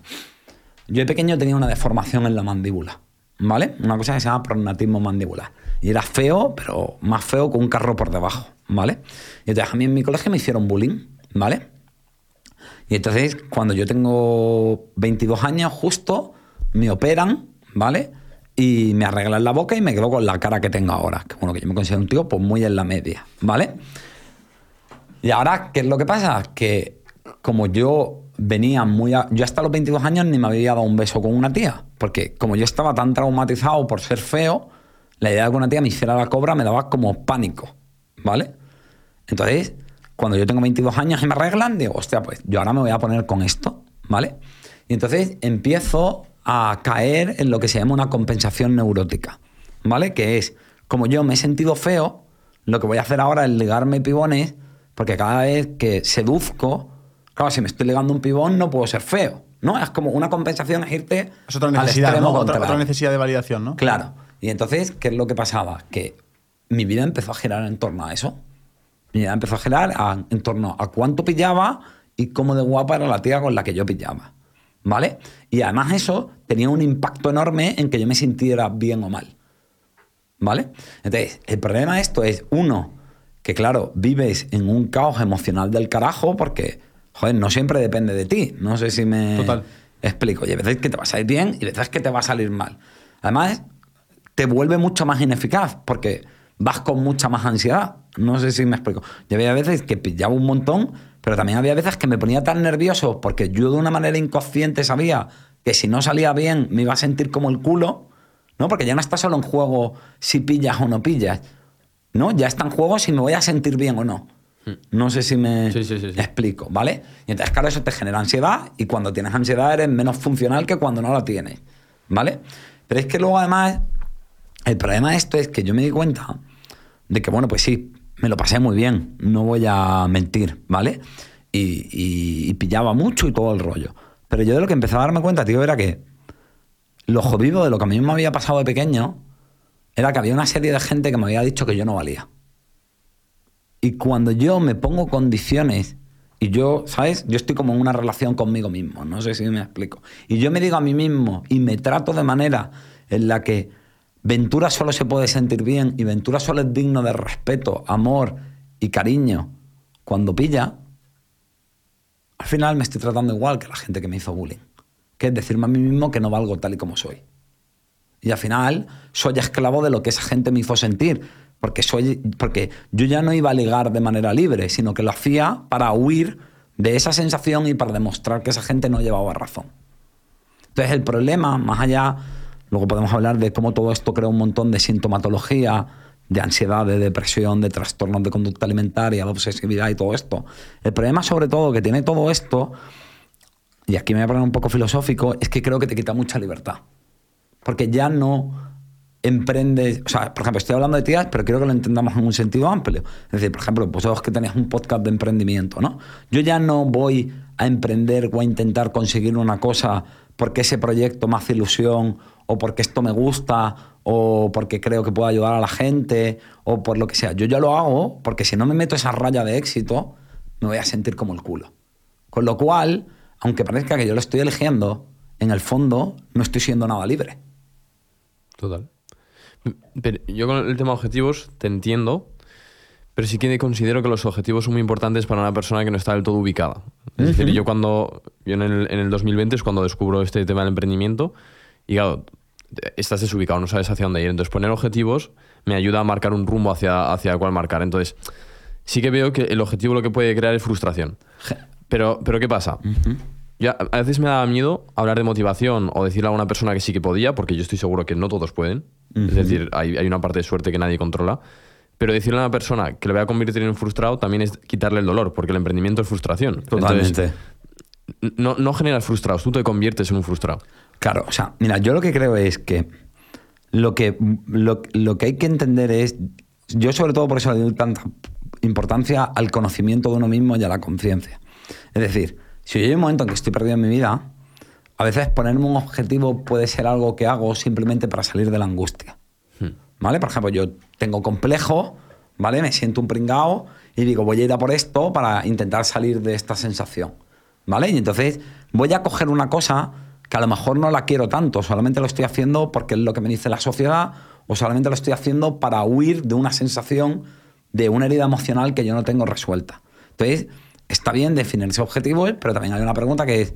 Yo de pequeño tenía una deformación en la mandíbula, ¿vale? Una cosa que se llama prognatismo mandibular. Y era feo, pero más feo que un carro por debajo, ¿vale? Y entonces a mí en mi colegio me hicieron bullying, ¿vale? Y entonces cuando yo tengo 22 años justo, me operan, ¿vale? Y me arreglan la boca y me quedo con la cara que tengo ahora. Que bueno, que yo me considero un tío pues muy en la media, ¿vale? Y ahora, ¿qué es lo que pasa? Que como yo venía muy... a- yo hasta los 22 años ni me había dado un beso con una tía. Porque como yo estaba tan traumatizado por ser feo, la idea de que una tía me hiciera la cobra me daba como pánico, ¿vale? Entonces, cuando yo tengo 22 años y me arreglan, digo, hostia, pues yo ahora me voy a poner con esto, ¿vale? Y entonces empiezo a caer en lo que se llama una compensación neurótica, ¿vale? Que es, como yo me he sentido feo, lo que voy a hacer ahora es ligarme pibones, porque cada vez que seduzco, claro, si me estoy ligando un pibón no puedo ser feo, ¿no? Es como una compensación es irte Es otra al necesidad, extremo ¿no? Otra, contrario. otra necesidad de validación, ¿no? Claro. Y entonces, ¿qué es lo que pasaba? Que mi vida empezó a girar en torno a eso. Mi vida empezó a girar a- en torno a cuánto pillaba y cómo de guapa era la tía con la que yo pillaba. ¿Vale? Y además eso tenía un impacto enorme en que yo me sintiera bien o mal. ¿Vale? Entonces, el problema de esto es, uno, que claro, vives en un caos emocional del carajo porque, joder, no siempre depende de ti. No sé si me Total. explico. Y hay veces que te va a salir bien y veces que te va a salir mal. Además, te vuelve mucho más ineficaz porque vas con mucha más ansiedad. No sé si me explico. Yo había veces que pillaba un montón, pero también había veces que me ponía tan nervioso porque yo de una manera inconsciente sabía que si no salía bien me iba a sentir como el culo, ¿no? Porque ya no está solo en juego si pillas o no pillas, ¿no? Ya está en juego si me voy a sentir bien o no. No sé si me Sí, sí, sí, sí. explico, ¿vale? Y entonces, claro, eso te genera ansiedad y cuando tienes ansiedad eres menos funcional que cuando no la tienes, ¿vale? Pero es que luego además, el problema de esto es que yo me di cuenta de que, bueno, pues sí, me lo pasé muy bien, no voy a mentir, ¿vale? Y, y- y pillaba mucho y todo el rollo. Pero yo de lo que empezaba a darme cuenta, tío, era que lo jodido de lo que a mí me había pasado de pequeño era que había una serie de gente que me había dicho que yo no valía. Y cuando yo me pongo condiciones y yo, ¿sabes? Yo estoy como en una relación conmigo mismo, no sé si me explico. Y yo me digo a mí mismo y me trato de manera en la que Ventura solo se puede sentir bien y Ventura solo es digno de respeto, amor y cariño cuando pilla, al final me estoy tratando igual que la gente que me hizo bullying. Que es decirme a mí mismo que no valgo tal y como soy. Y al final soy esclavo de lo que esa gente me hizo sentir. Porque, soy, porque yo ya no iba a ligar de manera libre, sino que lo hacía para huir de esa sensación y para demostrar que esa gente no llevaba razón. Entonces el problema, más allá, luego podemos hablar de cómo todo esto crea un montón de sintomatología, de ansiedad, de depresión, de trastornos de conducta alimentaria, de obsesividad y todo esto. El problema sobre todo que tiene todo esto, y aquí me voy a poner un poco filosófico, es que creo que te quita mucha libertad porque ya no emprendes, o sea, por ejemplo, estoy hablando de tías, pero quiero que lo entendamos en un sentido amplio. Es decir, por ejemplo, vosotros que tenéis un podcast de emprendimiento, ¿no? Yo ya no voy a emprender o a intentar conseguir una cosa porque ese proyecto me hace ilusión o porque esto me gusta o porque creo que puedo ayudar a la gente o por lo que sea. Yo ya lo hago porque si no me meto esa raya de éxito, me voy a sentir como el culo. Con lo cual, aunque parezca que yo lo estoy eligiendo, en el fondo no estoy siendo nada libre. Total. Pero yo con el tema objetivos te entiendo, pero sí que considero que los objetivos son muy importantes para una persona que no está del todo ubicada. Es decir, yo cuando, yo en el, en el 2020 es cuando descubro este tema del emprendimiento y claro, estás desubicado, no sabes hacia dónde ir. Entonces poner objetivos me ayuda a marcar un rumbo hacia, hacia el cual marcar. Entonces sí que veo que el objetivo lo que puede crear es frustración. Pero, pero ¿qué pasa? Ya, a veces me daba miedo hablar de motivación o decirle a una persona que sí que podía, porque yo estoy seguro que no todos pueden. Es decir, hay, hay una parte de suerte que nadie controla. Pero decirle a una persona que le voy a convertir en un frustrado también es quitarle el dolor, porque el emprendimiento es frustración. Totalmente. Entonces, no, no generas frustrados, tú te conviertes en un frustrado. Claro, o sea, mira, yo lo que creo es que lo que, lo, lo que hay que entender es, yo sobre todo por eso le doy tanta importancia al conocimiento de uno mismo y a la conciencia. Es decir, si yo hay un momento en que estoy perdido en mi vida, a veces ponerme un objetivo puede ser algo que hago simplemente para salir de la angustia. ¿Vale? Por ejemplo, yo tengo complejo, ¿vale? Me siento un pringao y digo, voy a ir a por esto para intentar salir de esta sensación, ¿vale? Y entonces voy a coger una cosa que a lo mejor no la quiero tanto, solamente lo estoy haciendo porque es lo que me dice la sociedad o solamente lo estoy haciendo para huir de una sensación de una herida emocional que yo no tengo resuelta. Entonces, está bien definirse objetivos, pero también hay una pregunta que es,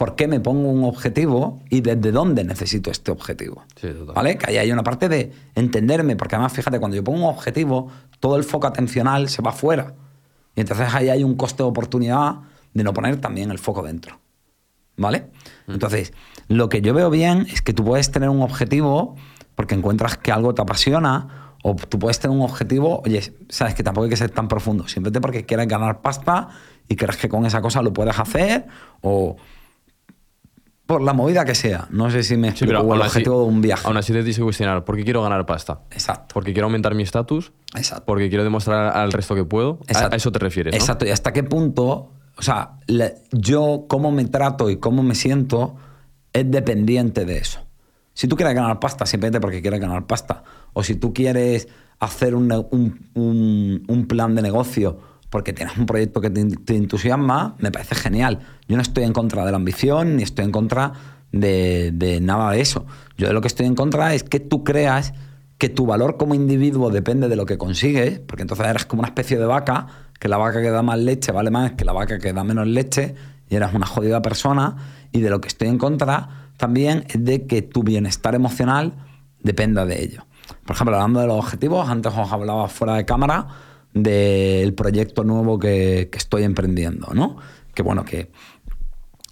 ¿por qué me pongo un objetivo y desde dónde necesito este objetivo? Sí. ¿Vale? Que ahí hay una parte de entenderme, porque además, fíjate, cuando yo pongo un objetivo, todo el foco atencional se va fuera. Y entonces ahí hay un coste de oportunidad de no poner también el foco dentro. ¿Vale? Entonces, lo que yo veo bien es que tú puedes tener un objetivo porque encuentras que algo te apasiona, o tú puedes tener un objetivo, oye, sabes que tampoco hay que ser tan profundo, simplemente porque quieres ganar pasta y crees que con esa cosa lo puedes hacer, o por la movida que sea. No sé si me Sí, explico, pero o el así- objetivo de un viaje. Aún así te tienes que cuestionar, ¿por qué quiero ganar pasta? Exacto. Porque quiero aumentar mi estatus, Exacto. porque quiero demostrar al resto que puedo. Exacto. A, eso te refieres, ¿no? Exacto. Y hasta qué punto, o sea, le- yo cómo me trato y cómo me siento es dependiente de eso. Si tú quieres ganar pasta simplemente porque quieres ganar pasta, o si tú quieres hacer un- un- un plan de negocio porque tienes un proyecto que te, entusiasma, me parece genial. Yo no estoy en contra de la ambición ni estoy en contra de, de nada de eso. Yo de lo que estoy en contra es que tú creas que tu valor como individuo depende de lo que consigues, porque entonces eres como una especie de vaca, que la vaca que da más leche vale más que la vaca que da menos leche, y eres una jodida persona, y de lo que estoy en contra también es de que tu bienestar emocional dependa de ello. Por ejemplo, hablando de los objetivos, antes os hablaba fuera de cámara del proyecto nuevo que, que estoy emprendiendo, ¿no? Que bueno, que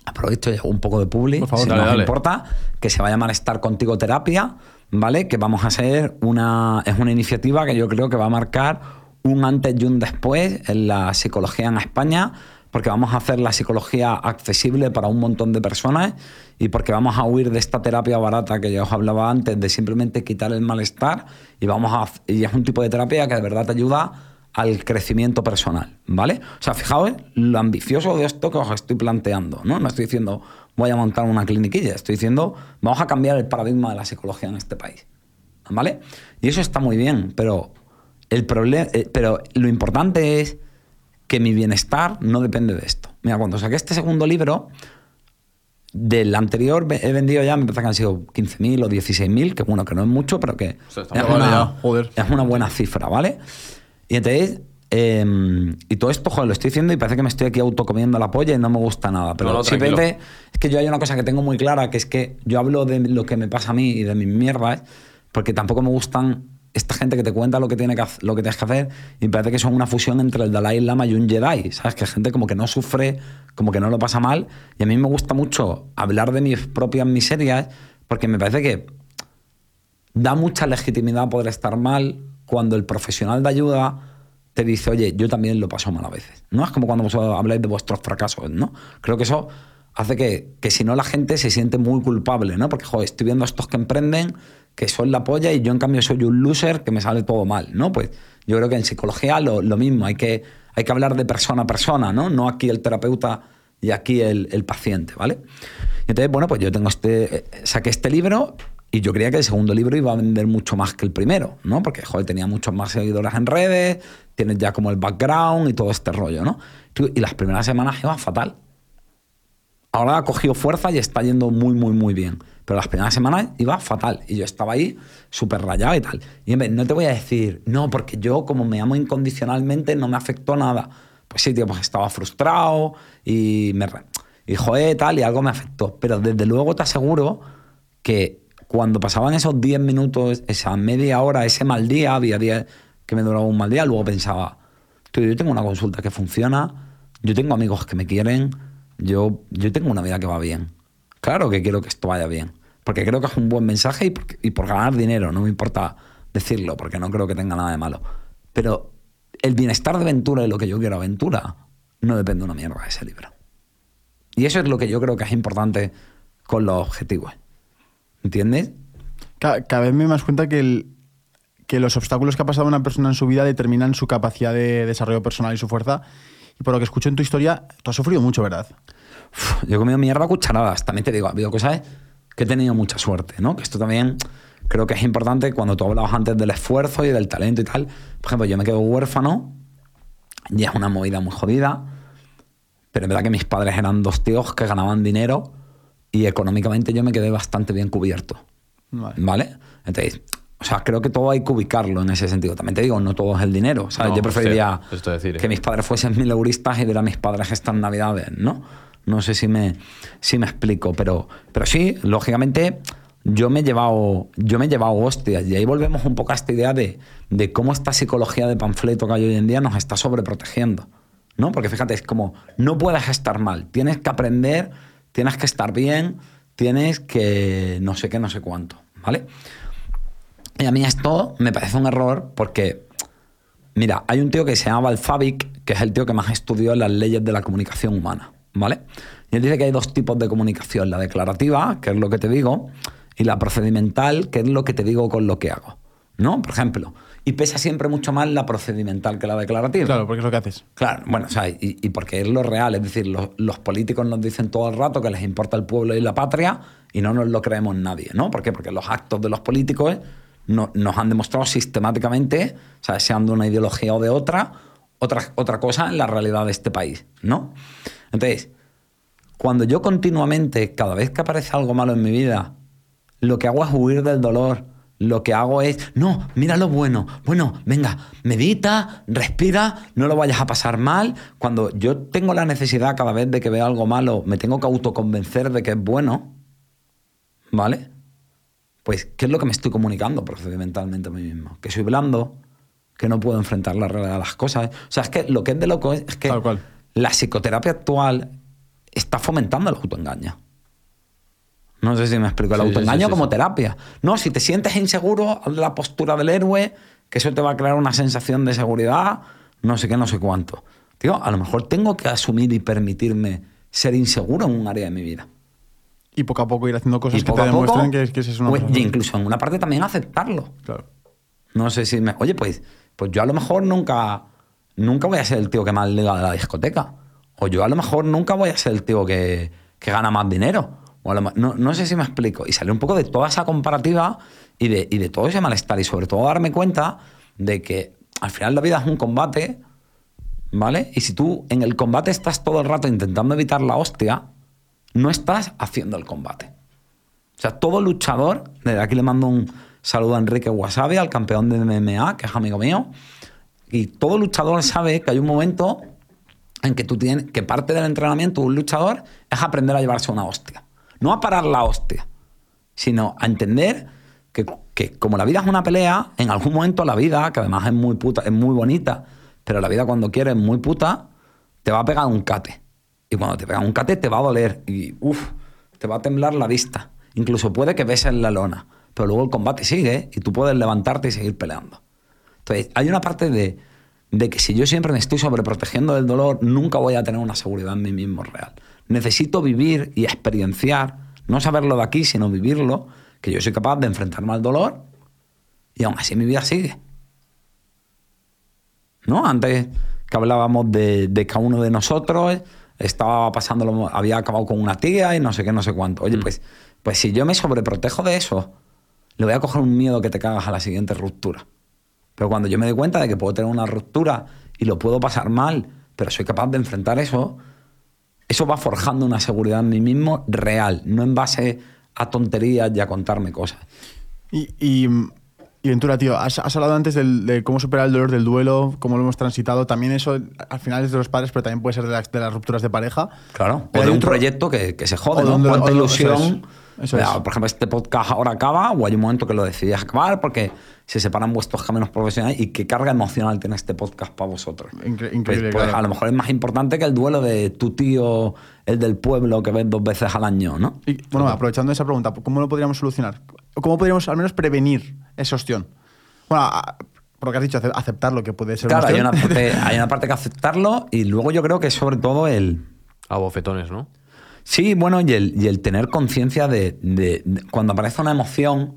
aprovecho y hago un poco de publi, Por favor. si Dale, dale. importa, que se va a llamar Estar Contigo Terapia, ¿vale? Que vamos a hacer una. Es una iniciativa que yo creo que va a marcar un antes y un después en la psicología en España, porque vamos a hacer la psicología accesible para un montón de personas y porque vamos a huir de esta terapia barata que ya os hablaba antes, de simplemente quitar el malestar y vamos a. Y es un tipo de terapia que de verdad te ayuda al crecimiento personal, ¿vale? O sea, fijaos lo ambicioso de esto que os estoy planteando, ¿no? No estoy diciendo voy a montar una cliniquilla, estoy diciendo vamos a cambiar el paradigma de la psicología en este país, ¿vale? Y eso está muy bien, pero el problema, pero lo importante es que mi bienestar no depende de esto. Mira, cuando saqué este segundo libro, del anterior he vendido ya, me parece que han sido 15.000 o 16.000, que bueno, que no es mucho, pero que O sea, está es, muy una, vale ya, joder. es una buena cifra, ¿vale? Y entonces, eh, y todo esto, joder, lo estoy diciendo y parece que me estoy aquí autocomiendo la polla y no me gusta nada. Pero No, no, simplemente es que yo hay una cosa que tengo muy clara, que es que yo hablo de lo que me pasa a mí y de mis mierdas, porque tampoco me gustan esta gente que te cuenta lo que, tiene que, lo que tienes que hacer y me parece que son una fusión entre el Dalai Lama y un Jedi, ¿sabes? Que gente como que no sufre, como que no lo pasa mal. Y a mí me gusta mucho hablar de mis propias miserias porque me parece que da mucha legitimidad poder estar mal cuando el profesional de ayuda te dice, oye, yo también lo paso mal a veces. No es como cuando vosotros habláis de vuestros fracasos, ¿no? Creo que eso hace que, que si no la gente se siente muy culpable, ¿no? Porque, joder, estoy viendo a estos que emprenden, que son la polla y yo en cambio soy un loser que me sale todo mal, ¿no? Pues yo creo que en psicología lo, lo mismo, hay que, hay que hablar de persona a persona, ¿no? No aquí el terapeuta y aquí el, el paciente, ¿vale? Entonces, bueno, pues yo tengo este, eh, saqué este libro y yo creía que el segundo libro iba a vender mucho más que el primero, ¿no? Porque, joder, tenía muchos más seguidores en redes, tienes ya como el background y todo este rollo, ¿no? Y las primeras semanas iba fatal. Ahora ha cogido fuerza y está yendo muy, muy, muy bien. Pero las primeras semanas iba fatal. Y yo estaba ahí súper rayado y tal. Y hombre, no te voy a decir, no, porque yo como me amo incondicionalmente no me afectó nada. Pues sí, tío, pues estaba frustrado y me... Y joder, tal, y algo me afectó. Pero desde luego te aseguro que cuando pasaban esos 10 minutos, esa media hora, ese mal día, había días que me duraba un mal día, luego pensaba, yo tengo una consulta que funciona, yo tengo amigos que me quieren, yo, yo tengo una vida que va bien. Claro que quiero que esto vaya bien, porque creo que es un buen mensaje y por, y por ganar dinero, no me importa decirlo, porque no creo que tenga nada de malo. Pero el bienestar de aventura y lo que yo quiero aventura no depende de una mierda de ese libro. Y eso es lo que yo creo que es importante con los objetivos. ¿Entiendes? Ca- Cada, vez me más cuenta que, el- que los obstáculos que ha pasado una persona en su vida determinan su capacidad de desarrollo personal y su fuerza. Y por lo que escucho en tu historia, tú has sufrido mucho, ¿verdad? Uf, yo he comido mierda a cucharadas. También te digo, ha habido cosas que he tenido mucha suerte, ¿no? Que esto también creo que es importante cuando tú hablabas antes del esfuerzo y del talento y tal. Por ejemplo, yo me quedo huérfano y es una movida muy jodida. Pero es verdad que mis padres eran dos tíos que ganaban dinero y económicamente yo me quedé bastante bien cubierto. Vale. ¿Vale? Entonces, o sea, creo que todo hay que ubicarlo en ese sentido. También te digo, no todo es el dinero. ¿sabes? No, yo preferiría que eh. mis padres fuesen mil euristas y ver a mis padres estas navidades, ¿no? No sé si me, si me explico, pero, pero sí, lógicamente, yo me he llevado, yo me he llevado hostias. Y ahí volvemos un poco a esta idea de, de cómo esta psicología de panfleto que hay hoy en día nos está sobreprotegiendo. ¿No? Porque fíjate, es como, no puedes estar mal, tienes que aprender, tienes que estar bien, tienes que no sé qué, no sé cuánto, ¿vale? Y a mí esto me parece un error porque, mira, hay un tío que se llama Balfavic, que es el tío que más estudió las leyes de la comunicación humana, ¿vale? Y él dice que hay dos tipos de comunicación, la declarativa, que es lo que te digo, y la procedimental, que es lo que te digo con lo que hago, ¿no? Por ejemplo, y pesa siempre mucho más la procedimental que la declarativa. Claro, porque es lo que haces. Claro, bueno, o sea, y, y porque es lo real, es decir, los, los políticos nos dicen todo el rato que les importa el pueblo y la patria y no nos lo creemos nadie, ¿no? ¿Por qué? Porque los actos de los políticos no- nos han demostrado sistemáticamente, o sea, sean de una ideología o de otra, otra, otra cosa en la realidad de este país, ¿no? Entonces, cuando yo continuamente, cada vez que aparece algo malo en mi vida, lo que hago es huir del dolor. Lo que hago es, no, mira lo bueno. Bueno, venga, medita, respira, no lo vayas a pasar mal. Cuando yo tengo la necesidad cada vez de que veo algo malo, me tengo que autoconvencer de que es bueno, ¿vale? Pues, ¿qué es lo que me estoy comunicando procedimentalmente a mí mismo? Que soy blando, que no puedo enfrentar la realidad de las cosas. O sea, es que lo que es de loco es, es que Tal cual. la psicoterapia actual está fomentando el autoengaño. No sé si me explico. El Sí, autoengaño sí, sí, como terapia. No, si te sientes inseguro, la postura del héroe, que eso te va a crear una sensación de seguridad, no sé qué, no sé cuánto. Tío, a lo mejor tengo que asumir y permitirme ser inseguro en un área de mi vida. Y poco a poco ir haciendo cosas y que te a poco, demuestren que, que es una persona. y incluso en una parte también aceptarlo. Claro. No sé si me. Oye, pues, pues yo a lo mejor nunca, nunca voy a ser el tío que más liga de la discoteca. O yo a lo mejor nunca voy a ser el tío que, que gana más dinero. No, no sé si me explico. Y salir un poco de toda esa comparativa y de, y de todo ese malestar. Y sobre todo darme cuenta de que al final la vida es un combate, ¿vale? Y si tú en el combate estás todo el rato intentando evitar la hostia, no estás haciendo el combate. O sea, todo luchador, desde aquí le mando un saludo a Enrique Wasabi, al campeón de MMA, que es amigo mío, y todo luchador sabe que hay un momento en que tú que parte del entrenamiento de un luchador es aprender a llevarse una hostia. No a parar la hostia, sino a entender que, que como la vida es una pelea, en algún momento la vida, que además es muy puta, es muy bonita, pero la vida cuando quiere es muy puta, te va a pegar un cate. Y cuando te pega un cate te va a doler y uff, te va a temblar la vista. Incluso puede que beses la lona, pero luego el combate sigue y tú puedes levantarte y seguir peleando. Entonces, hay una parte de, de que si yo siempre me estoy sobreprotegiendo del dolor, nunca voy a tener una seguridad en mí mismo real. Necesito vivir y experienciar, no saberlo de aquí, sino vivirlo, que yo soy capaz de enfrentarme al dolor y aún así mi vida sigue. ¿No? Antes que hablábamos de, de cada uno de nosotros, estaba pasándolo, había acabado con una tía y no sé qué, no sé cuánto. Oye, pues, pues si yo me sobreprotejo de eso, le voy a coger un miedo que te cagas a la siguiente ruptura. Pero cuando yo me doy cuenta de que puedo tener una ruptura y lo puedo pasar mal, pero soy capaz de enfrentar eso, eso va forjando una seguridad en mí mismo real, no en base a tonterías y a contarme cosas. Y, y, y Ventura, tío, has, has hablado antes del- de cómo superar el dolor del duelo, cómo lo hemos transitado. También eso al final es de los padres, pero también puede ser de las, de las rupturas de pareja. Claro. O de un otro- proyecto que, que se jode, O ¿no? Cuánta ilusión. Eso es. Por ejemplo, este podcast ahora acaba o hay un momento que lo decidís acabar porque se separan vuestros caminos profesionales y qué carga emocional tiene este podcast para vosotros. Incre- Pues- increíble, pues, claro. a lo mejor es más importante que el duelo de tu tío, el del pueblo que ves dos veces al año, ¿no? Y, bueno, aprovechando esa pregunta, ¿cómo lo podríamos solucionar? ¿O ¿Cómo podríamos al menos prevenir esa ostión? Bueno, a- por lo que has dicho, ace- aceptar lo que puede ser Claro, hay una parte, hay una parte que aceptarlo y luego yo creo que sobre todo el... A bofetones, ¿no? Sí, bueno, y el, tener conciencia de, Cuando aparece una emoción,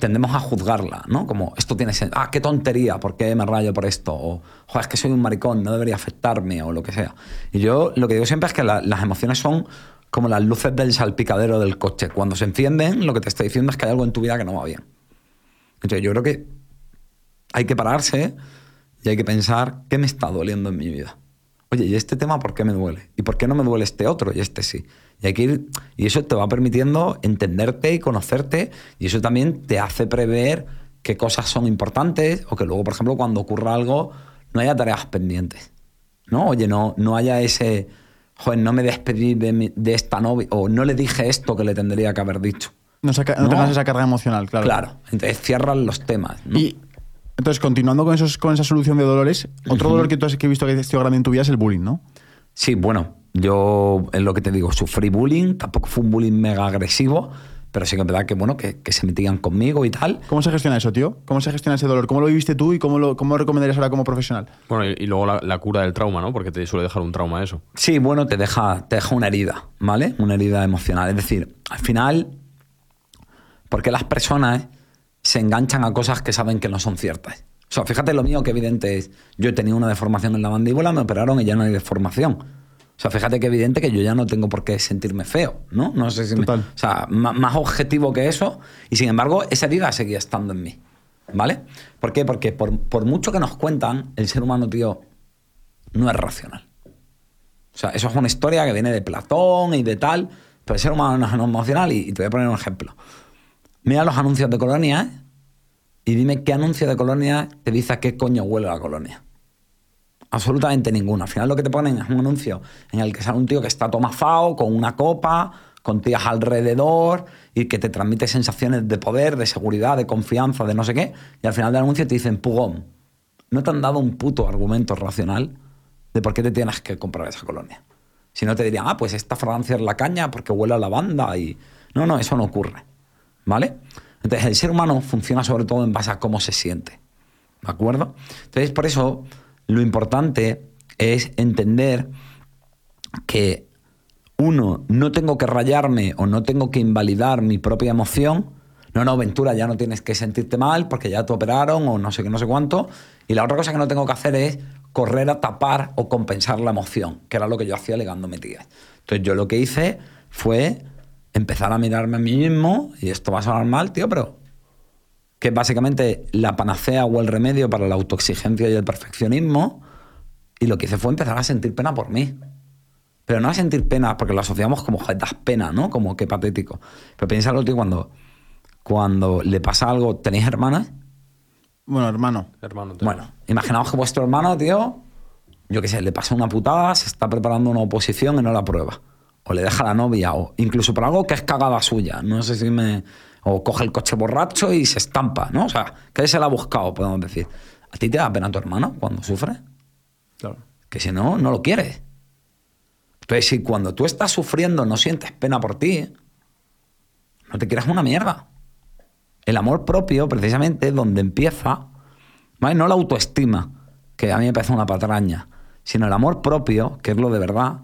tendemos a juzgarla, ¿no? Como, esto tiene sentido. Ah, qué tontería, ¿por qué me rayo por esto? O, es que soy un maricón, no debería afectarme, o lo que sea. Y yo lo que digo siempre es que la- las emociones son como las luces del salpicadero del coche. Cuando se encienden, lo que te está diciendo es que hay algo en tu vida que no va bien. Entonces, yo creo que hay que pararse y hay que pensar qué me está doliendo en mi vida. Oye, ¿y este tema por qué me duele? ¿Y por qué no me duele este otro y este sí? Y, hay que ir, y eso te va permitiendo entenderte y conocerte, y eso también te hace prever qué cosas son importantes, o que luego, por ejemplo, cuando ocurra algo, no haya tareas pendientes. ¿No? Oye, no, no haya ese. Joder, no me despedí de, mi- de esta novia, o no le dije esto que le tendría que haber dicho. No, saca- no No. tengas esa carga emocional, claro. Claro. Entonces cierran los temas. ¿no? Y entonces, continuando con, esos, con esa solución de dolores, otro dolor que tú has que he visto que ha sido grande en tu vida es el bullying, ¿no? Sí, bueno, yo es lo que te digo, sufrí bullying, tampoco fue un bullying mega agresivo, pero sí que es verdad que, bueno, que, que se metían conmigo y tal. ¿Cómo se gestiona eso, tío? ¿Cómo se gestiona ese dolor? ¿Cómo lo viviste tú y cómo lo, cómo lo recomendarías ahora como profesional? Bueno, y, y luego la, la cura del trauma, ¿no? Porque te suele dejar un trauma eso. Sí, bueno, te deja, te deja una herida, ¿vale? Una herida emocional. Es decir, al final, porque las personas se enganchan a cosas que saben que no son ciertas. O sea, fíjate lo mío que evidente es. Yo he tenido una deformación en la mandíbula, me operaron y ya no hay deformación. O sea, fíjate que evidente que yo ya no tengo por qué sentirme feo, ¿no? No sé si me- o sea, más, objetivo que eso. Y sin embargo, esa herida seguía estando en mí. ¿Vale? ¿Por qué? Porque por, por mucho que nos cuentan, el ser humano, tío, no es racional. O sea, eso es una historia que viene de Platón y de tal, pero el ser humano no es emocional y, y te voy a poner un ejemplo. Mira los anuncios de colonias y dime qué anuncio de colonia te dice a qué coño huele la colonia. Absolutamente ninguno. Al final lo que te ponen es un anuncio en el que sale un tío que está tomazado, con una copa, con tías alrededor y que te transmite sensaciones de poder, de seguridad, de confianza, de no sé qué. Y al final del anuncio te dicen, pugón, no te han dado un puto argumento racional de por qué te tienes que comprar esa colonia. Si no te dirían, ah, pues esta fragancia es la caña porque huele a lavanda y... No, no, eso no ocurre. ¿Vale? Entonces el ser humano funciona sobre todo en base a cómo se siente. ¿De acuerdo? Entonces por eso lo importante es entender que uno, no tengo que rayarme o no tengo que invalidar mi propia emoción. No, no, Ventura, ya no tienes que sentirte mal porque ya te operaron o no sé qué, no sé cuánto. Y la otra cosa que no tengo que hacer es correr a tapar o compensar la emoción, que era lo que yo hacía ligándome tías. Entonces yo lo que hice fue empezar a mirarme a mí mismo, y esto va a sonar mal, tío, pero que es básicamente la panacea o el remedio para la autoexigencia y el perfeccionismo. Y lo que hice fue empezar a sentir pena por mí. Pero no a sentir pena, porque lo asociamos como, das pena, ¿no? Como qué patético. Pero piénsalo, tío, cuando, cuando le pasa algo, ¿tenéis hermanas? Bueno, hermano. Hermano. te- Bueno, imaginaos que vuestro hermano, tío, yo qué sé, le pasa una putada, se está preparando una oposición y no la aprueba. O le deja a la novia, o incluso por algo que es cagada suya. No sé si me. O coge el coche borracho y se estampa, ¿no? O sea, que se la ha buscado, podemos decir. ¿A ti te da pena tu hermano cuando sufre? Claro. Que si no, no lo quieres. Entonces, si cuando tú estás sufriendo no sientes pena por ti, no te quieras una mierda. El amor propio, precisamente, es donde empieza, ¿vale? no la autoestima, que a mí me parece una patraña, sino el amor propio, que es lo de verdad.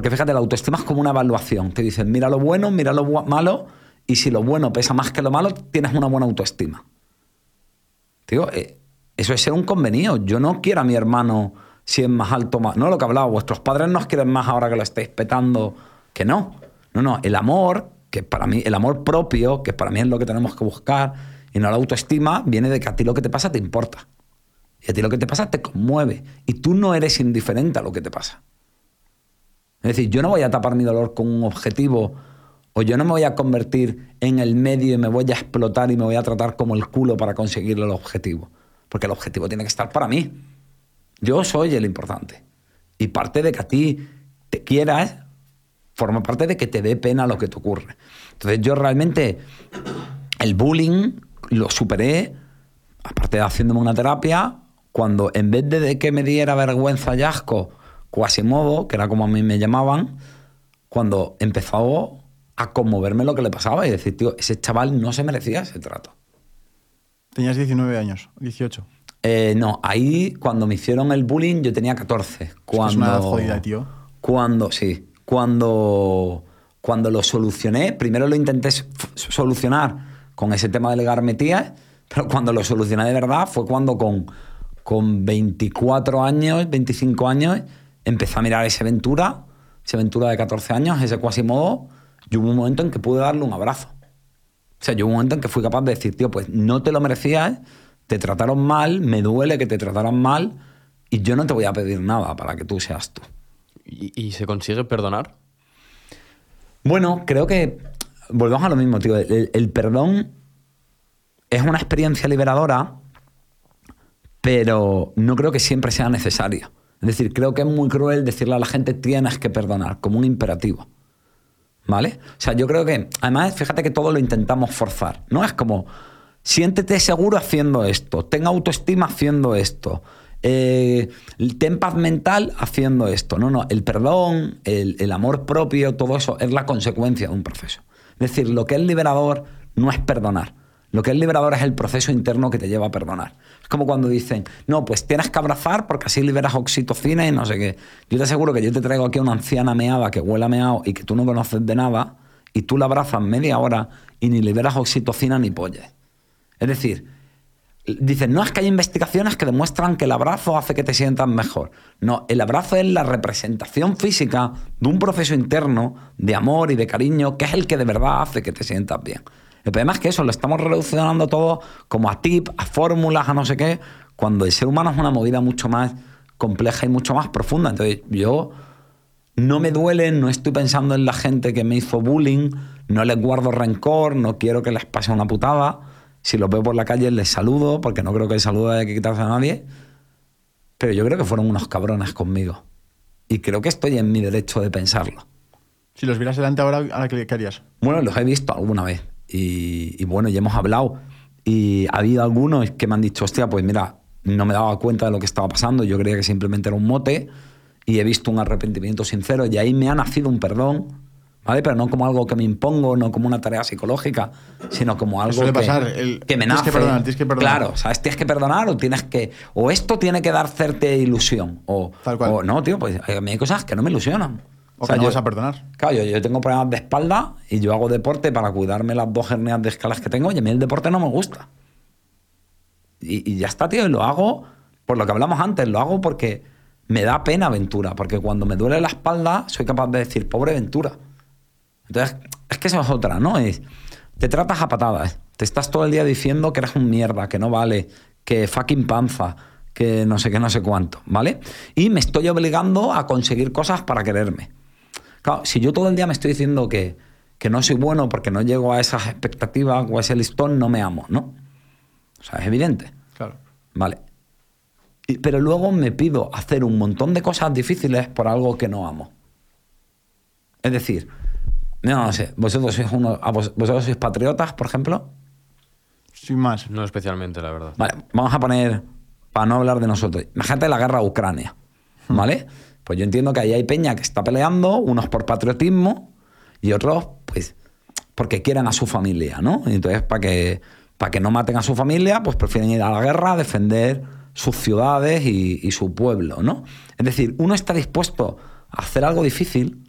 Porque fíjate, la autoestima es como una evaluación. Te dicen, mira lo bueno, mira lo malo, y si lo bueno pesa más que lo malo, tienes una buena autoestima. Tío, eh, eso es ser un convenido. Yo no quiero a mi hermano si es más alto, más. No lo que hablaba, vuestros padres nos quieren más ahora que lo estáis petando. Que no. No, no. El amor, que para mí, el amor propio, que para mí es lo que tenemos que buscar, y no la autoestima, viene de que a ti lo que te pasa te importa. Y a ti lo que te pasa te conmueve. Y tú no eres indiferente a lo que te pasa. Es decir, yo no voy a tapar mi dolor con un objetivo o yo no me voy a convertir en el medio y me voy a explotar y me voy a tratar como el culo para conseguir el objetivo. Porque el objetivo tiene que estar para mí. Yo soy el importante. Y parte de que a ti te quieras forma parte de que te dé pena lo que te ocurre. Entonces yo realmente el bullying lo superé, aparte de haciéndome una terapia, cuando en vez de, que me diera vergüenza y asco, Quasimodo, que era como a mí me llamaban, cuando empezó a conmoverme lo que le pasaba y decir, tío, ese chaval no se merecía ese trato. Tenías 19 años, 18. Eh, no, ahí cuando me hicieron el bullying yo tenía 14. Cuando, es una edad jodida, tío. Cuando, sí, cuando, cuando lo solucioné, primero lo intenté solucionar con ese tema de legarme tías, pero cuando lo solucioné de verdad fue cuando con, con 24 años, 25 años, empecé a mirar ese Ventura, ese Ventura de 14 años, ese Quasimodo, y hubo un momento en que pude darle un abrazo. O sea, yo hubo un momento en que fui capaz de decir, tío, pues no te lo merecías, te trataron mal, me duele que te trataran mal y yo no te voy a pedir nada para que tú seas tú. ¿Y, y se consigue perdonar? Bueno, creo que volvemos a lo mismo, tío. El, el perdón es una experiencia liberadora, pero no creo que siempre sea necesaria. Es decir, creo que es muy cruel decirle a la gente tienes que perdonar, como un imperativo. ¿Vale? O sea, yo creo que, además, fíjate que todo lo intentamos forzar, ¿no? Es como, siéntete seguro haciendo esto, ten autoestima haciendo esto, eh, ten paz mental haciendo esto. No, no, el perdón, el, el amor propio, todo eso es la consecuencia de un proceso. Es decir, lo que es liberador no es perdonar. Lo que es liberador es el proceso interno que te lleva a perdonar. Es como cuando dicen, no, pues tienes que abrazar porque así liberas oxitocina y no sé qué. Yo te aseguro que yo te traigo aquí a una anciana meada que huele a meado y que tú no conoces de nada y tú la abrazas media hora y ni liberas oxitocina ni polles. Es decir, dicen, no, es que hay investigaciones que demuestran que el abrazo hace que te sientas mejor. No, el abrazo es la representación física de un proceso interno de amor y de cariño que es el que de verdad hace que te sientas bien. El problema es que eso lo estamos reduciendo todo como a tip, a fórmulas, a no sé qué, cuando el ser humano es una movida mucho más compleja y mucho más profunda. Entonces, yo no me duele, no estoy pensando en la gente que me hizo bullying, no les guardo rencor, no quiero que les pase una putada. Si los veo por la calle les saludo, porque no creo que el saludo haya que quitarse a nadie. Pero yo creo que fueron unos cabrones conmigo. Y creo que estoy en mi derecho de pensarlo. Si los vieras delante ahora, ¿ahora qué, qué harías? Bueno, los he visto alguna vez. Y, y bueno, ya hemos hablado. Y ha habido algunos que me han dicho, hostia, pues mira, no me daba cuenta de lo que estaba pasando. Yo creía que simplemente era un mote. Y he visto un arrepentimiento sincero. Y ahí me ha nacido un perdón. ¿Vale? Pero no como algo que me impongo, no como una tarea psicológica, sino como algo que, pasar, el- que me tienes nace. que perdonar, tienes que perdonar. Claro, ¿sabes? Tienes que perdonar o tienes que. O esto tiene que dar hacerte ilusión. O, Tal cual. o no, tío, pues hay cosas que no me ilusionan. O que no vas a perdonar. Claro, yo, yo tengo problemas de espalda y yo hago deporte para cuidarme las dos hernias de escalas que tengo y a mí el deporte no me gusta. Y, y ya está, tío, y lo hago por lo que hablamos antes, lo hago porque me da pena Ventura, porque cuando me duele la espalda soy capaz de decir, pobre Ventura. Entonces, es que eso es otra, ¿no? Es, te tratas a patadas, te estás todo el día diciendo que eres un mierda, que no vale, que fucking panza, que no sé qué, no sé cuánto, ¿vale? Y me estoy obligando a conseguir cosas para quererme. Claro, si yo todo el día me estoy diciendo que, que no soy bueno porque no llego a esas expectativas o a ese listón, no me amo, ¿no? O sea, es evidente. Claro. Vale. Y- pero luego me pido hacer un montón de cosas difíciles por algo que no amo. Es decir, no, no sé, vosotros sois, uno, a vos- vosotros sois patriotas, por ejemplo. Sin más. No especialmente, la verdad. Vale, vamos a poner, para no hablar de nosotros, imagínate la guerra a Ucrania, ¿vale? Pues yo entiendo que ahí hay peña que está peleando, unos por patriotismo y otros, pues, porque quieren a su familia, ¿no? Entonces, para que, que no maten a su familia, pues prefieren ir a la guerra a defender sus ciudades y, su pueblo, ¿no? Es decir, uno está dispuesto a hacer algo difícil,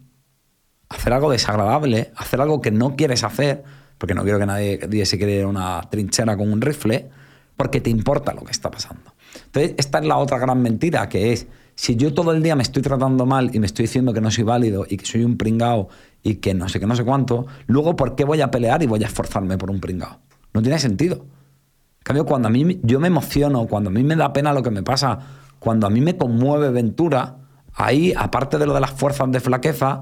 a hacer algo desagradable, hacer algo que no quieres hacer, porque no quiero que nadie, nadie se ir a una trinchera con un rifle, porque te importa lo que está pasando. Entonces, esta es la otra gran mentira, que es, si yo todo el día me estoy tratando mal y me estoy diciendo que no soy válido y que soy un pringao y que no sé qué, no sé cuánto, luego, ¿por qué voy a pelear y voy a esforzarme por un pringao? No tiene sentido. En cambio, cuando a mí yo me emociono, cuando a mí me da pena lo que me pasa, cuando a mí me conmueve Ventura, ahí, aparte de lo de las fuerzas de flaqueza,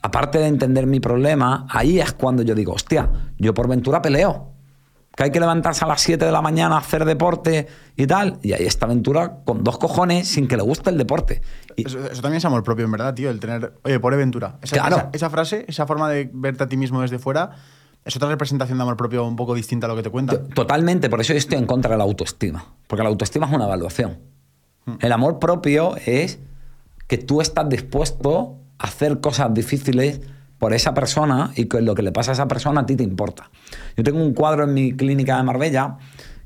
aparte de entender mi problema, ahí es cuando yo digo, hostia, yo por Ventura peleo. Que hay que levantarse a las 7 de la mañana a hacer deporte y tal. Y ahí está Ventura con dos cojones sin que le guste el deporte. Y- Eso, eso también es amor propio, en verdad, tío. El tener. Oye, pobre Ventura. Esa, Claro. esa, esa frase, esa forma de verte a ti mismo desde fuera, es otra representación de amor propio un poco distinta a lo que te cuentan. Totalmente, por eso yo estoy en contra de la autoestima. Porque la autoestima es una evaluación. El amor propio es que tú estás dispuesto a hacer cosas difíciles por esa persona y que lo que le pasa a esa persona a ti te importa. Yo tengo un cuadro en mi clínica de Marbella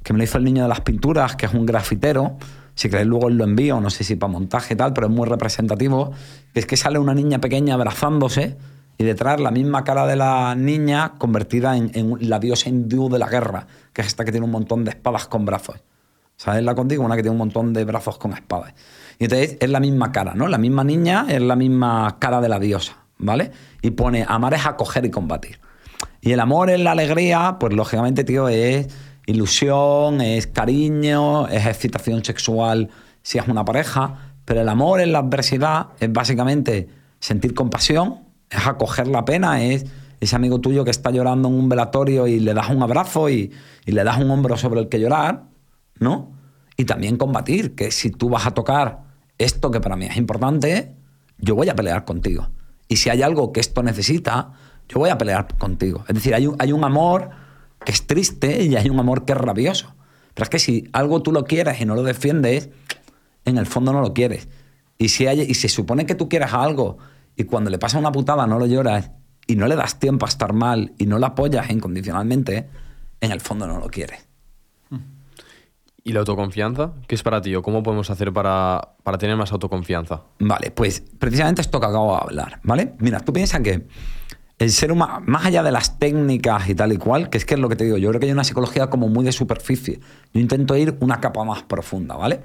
que me lo hizo el niño de las pinturas, que es un grafitero. Si queréis luego lo envío, no sé si para montaje y tal, pero es muy representativo. Es que sale una niña pequeña abrazándose y detrás la misma cara de la niña convertida en, en la diosa hindú de la guerra, que es esta que tiene un montón de espadas con brazos. ¿Sabes la contigo? Una que tiene un montón de brazos con espadas. Y entonces es la misma cara, ¿no? La misma niña es la misma cara de la diosa, ¿vale? Y pone, amar es acoger y combatir. Y el amor es la alegría, pues lógicamente, tío, es ilusión, es cariño, es excitación sexual si es una pareja. Pero el amor en la adversidad es básicamente sentir compasión, Es acoger la pena, es ese amigo tuyo que está llorando en un velatorio y le das un abrazo y, y le das un hombro sobre el que llorar, ¿no? Y también combatir, que si tú vas a tocar esto que para mí es importante, yo voy a pelear contigo. Y si hay algo que esto necesita, yo voy a pelear contigo. Es decir, hay un, hay un amor que es triste y hay un amor que es rabioso. Pero es que si algo tú lo quieres y no lo defiendes, en el fondo no lo quieres. Y si hay, y se supone que tú quieres algo y cuando le pasa una putada no lo lloras y no le das tiempo a estar mal y no lo apoyas incondicionalmente, en el fondo no lo quieres. ¿Y la autoconfianza? ¿Qué es para ti o cómo podemos hacer para, para tener más autoconfianza? Vale, pues precisamente esto que acabo de hablar, ¿vale? Mira, tú piensas que el ser humano, más allá de las técnicas y tal y cual, que es que es lo que te digo, yo creo que hay una psicología como muy de superficie. Yo intento ir una capa más profunda, ¿vale?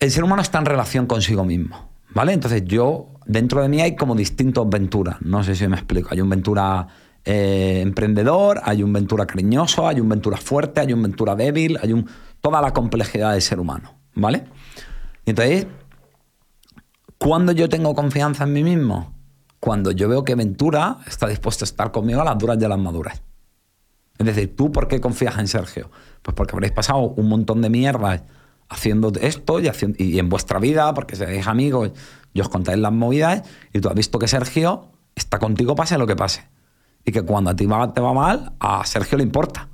El ser humano está en relación consigo mismo, ¿vale? Entonces yo, dentro de mí hay como distintos Venturas, no sé si me explico. Hay un Ventura eh, emprendedor, hay un Ventura cariñoso, hay un Ventura fuerte, hay un Ventura débil, hay un, toda la complejidad del ser humano, ¿vale? Y entonces, ¿cuándo yo tengo confianza en mí mismo? Cuando yo veo que Ventura está dispuesto a estar conmigo a las duras y a las maduras. Es decir, ¿tú por qué confías en Sergio? Pues porque habréis pasado un montón de mierdas haciendo esto y en vuestra vida, porque seréis amigos y os contáis las movidas, y tú has visto que Sergio está contigo pase lo que pase. Y que cuando a ti te va mal, a Sergio le importa.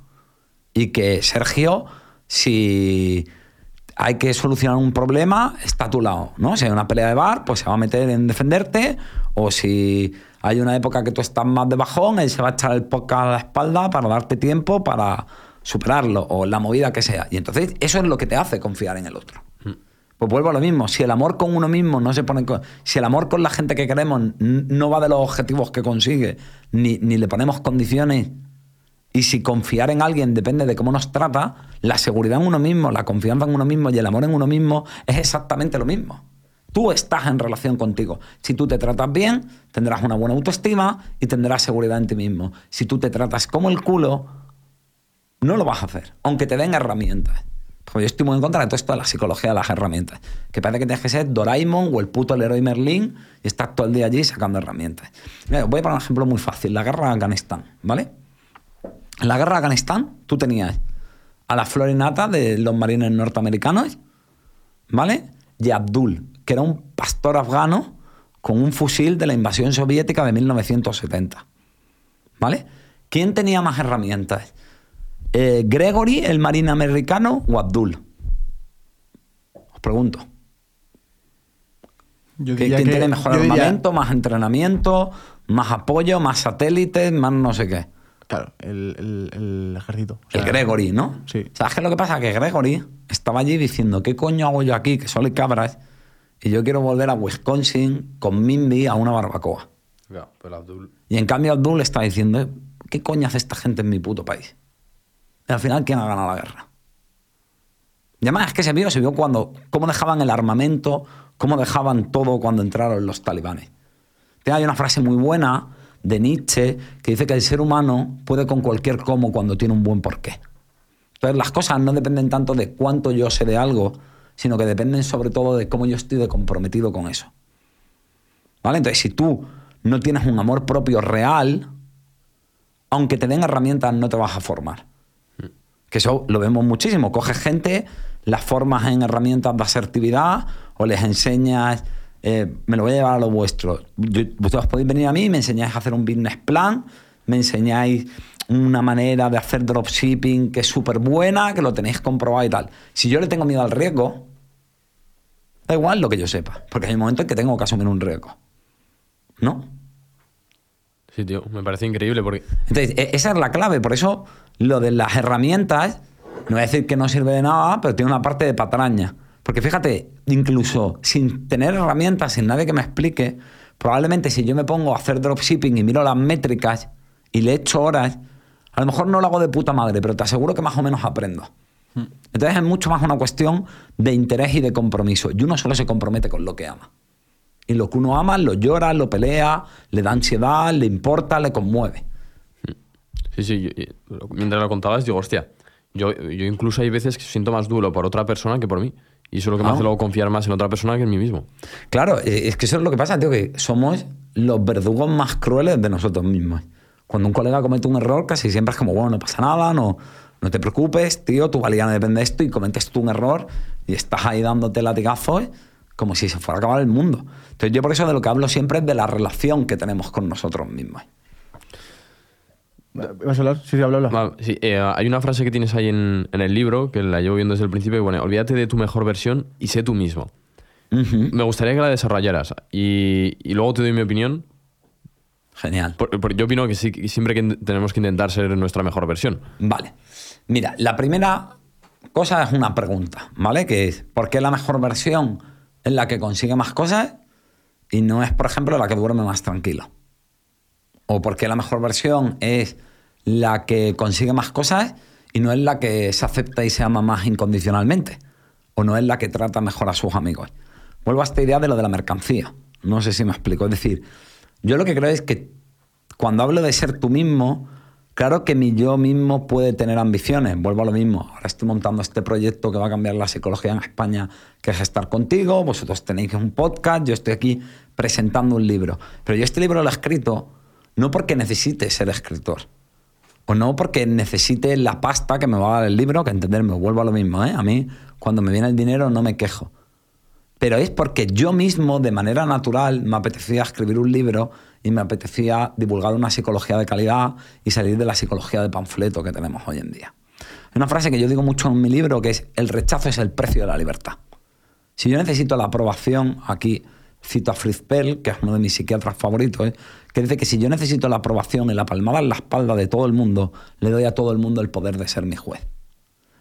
Y que Sergio, si hay que solucionar un problema, está a tu lado, ¿no? Si hay una pelea de bar, pues se va a meter en defenderte, o si hay una época que tú estás más de bajón, él se va a echar el podcast a la espalda para darte tiempo para superarlo, o la movida que sea. Y entonces eso es lo que te hace confiar en el otro. Pues vuelvo a lo mismo, si el amor con uno mismo no se pone... Si el amor con la gente que queremos no va de los objetivos que consigue, ni, ni le ponemos condiciones, y si confiar en alguien depende de cómo nos trata, la seguridad en uno mismo, la confianza en uno mismo y el amor en uno mismo es exactamente lo mismo. Tú estás en relación contigo. Si tú te tratas bien, tendrás una buena autoestima y tendrás seguridad en ti mismo. Si tú te tratas como el culo, no lo vas a hacer, aunque te den herramientas. Yo estoy muy en contra de todo esto de la psicología de las herramientas. Que parece que tienes que ser Doraemon o el puto Leroy Merlin y estás todo el día allí sacando herramientas. Voy a poner un ejemplo muy fácil. La guerra de Afganistán, ¿vale? En la guerra de Afganistán, tú tenías a la florinata de los marines norteamericanos, ¿vale? Y Abdul, que era un pastor afgano con un fusil de la invasión soviética de 1970. ¿Vale? ¿Quién tenía más herramientas? Eh, ¿Gregory, el marine americano, o Abdul? Os pregunto. Yo ¿Qui- diría ¿Quién que- tiene mejor yo diría- armamento, más entrenamiento, más apoyo, más satélites, más no sé qué? Claro, el, el- el ejército. O El Gregory, ¿no? Sí. ¿Sabes qué es lo que pasa? Que Gregory estaba allí diciendo, ¿qué coño hago yo aquí? Que solo hay cabras. Y yo quiero volver a Wisconsin con Mindy a una barbacoa. Ya, pero Abdul... Y en cambio Abdul está diciendo, ¿qué coño hace esta gente en mi puto país? Al final, ¿quién ha ganado la guerra? Y además es que se vio, se vio cuando, cómo dejaban el armamento, cómo dejaban todo cuando entraron los talibanes. Hay una frase muy buena de Nietzsche que dice que el ser humano puede con cualquier cómo cuando tiene un buen porqué. Entonces las cosas no dependen tanto de cuánto yo sé de algo, sino que dependen sobre todo de cómo yo estoy comprometido con eso. ¿Vale? Entonces si tú no tienes un amor propio real, aunque te den herramientas no te vas a formar. Que eso lo vemos muchísimo. Coges gente, las formas en herramientas de asertividad o les enseñas, eh, me lo voy a llevar a lo vuestro. Yo- vosotros podéis venir a mí me enseñáis a hacer un business plan, me enseñáis una manera de hacer dropshipping que es súper buena, que lo tenéis comprobado y tal. Si yo le tengo miedo al riesgo, da igual lo que yo sepa, porque hay un momento en que tengo que asumir un riesgo. ¿No? Sí, tío, me parece increíble porque... Entonces, e- esa es la clave. Por eso, lo de las herramientas, no voy a decir que no sirve de nada, pero tiene una parte de patraña. Porque fíjate, incluso sin tener herramientas, sin nadie que me explique, probablemente si yo me pongo a hacer dropshipping y miro las métricas y le echo horas, a lo mejor no lo hago de puta madre, pero te aseguro que más o menos aprendo. Entonces es mucho más una cuestión de interés y de compromiso. Y uno solo se compromete con lo que ama. Y lo que uno ama lo llora, lo pelea, le da ansiedad, le importa, le conmueve. Sí, sí, yo- mientras lo contabas, digo, hostia, yo, yo incluso hay veces que siento más duelo por otra persona que por mí. Y eso es lo que me Ah. hace luego confiar más en otra persona que en mí mismo. Claro, eh, es que eso es lo que pasa, tío, que somos los verdugos más crueles de nosotros mismos. Cuando un colega comete un error, casi siempre es como, bueno, no pasa nada, no, no te preocupes, tío, tu valía no depende de esto y cometes tú un error y estás ahí dándote latigazos como si se fuera a acabar el mundo. Entonces yo por eso de lo que hablo siempre es de la relación que tenemos con nosotros mismos. ¿Vas a hablar? Sí, sí, habla, habla. Sí, eh, hay una frase que tienes ahí en, en el libro, que la llevo viendo desde el principio, que pone, olvídate de tu mejor versión y sé tú mismo. Me gustaría que la desarrollaras y, y luego te doy mi opinión. Genial. Por- por- yo opino que sí, que siempre que tenemos que intentar ser nuestra mejor versión. Vale. Mira, la primera cosa es una pregunta, ¿vale? Que es, ¿por qué la mejor versión es la que consigue más cosas y no es, por ejemplo, la que duerme más tranquilo? ¿O por qué la mejor versión es la que consigue más cosas y no es la que se acepta y se ama más incondicionalmente? ¿O no es la que trata mejor a sus amigos? Vuelvo a esta idea de lo de la mercancía. No sé si me explico. Es decir, yo lo que creo es que cuando hablo de ser tú mismo, claro que mi yo mismo puede tener ambiciones. Vuelvo a lo mismo. Ahora estoy montando este proyecto que va a cambiar la psicología en España, que es estar contigo. Vosotros tenéis un podcast, yo estoy aquí presentando un libro. Pero yo este libro lo he escrito no porque necesite ser escritor. O no porque necesite la pasta que me va a dar el libro, que entenderme, vuelvo a lo mismo. ¿eh? A mí, cuando me viene el dinero, no me quejo pero es porque yo mismo, de manera natural, me apetecía escribir un libro y me apetecía divulgar una psicología de calidad y salir de la psicología de panfleto que tenemos hoy en día. Hay una frase que yo digo mucho en mi libro que es, el rechazo es el precio de la libertad. Si yo necesito la aprobación, aquí cito a Fritz Perl, que es uno de mis psiquiatras favoritos, ¿eh? que dice que si yo necesito la aprobación y la palmada en la espalda de todo el mundo, le doy a todo el mundo el poder de ser mi juez.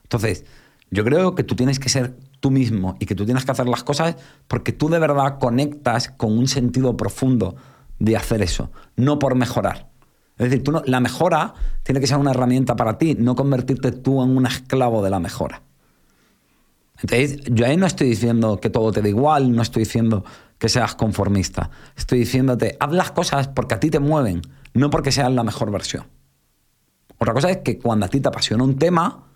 Entonces, yo creo que tú tienes que ser tú mismo y que tú tienes que hacer las cosas porque tú de verdad conectas con un sentido profundo de hacer eso, no por mejorar. Es decir, tú no- la mejora tiene que ser una herramienta para ti, no convertirte tú en un esclavo de la mejora. Entonces, yo ahí no estoy diciendo que todo te da igual, no estoy diciendo que seas conformista. Estoy diciéndote, haz las cosas porque a ti te mueven, no porque seas la mejor versión. Otra cosa es que cuando a ti te apasiona un tema,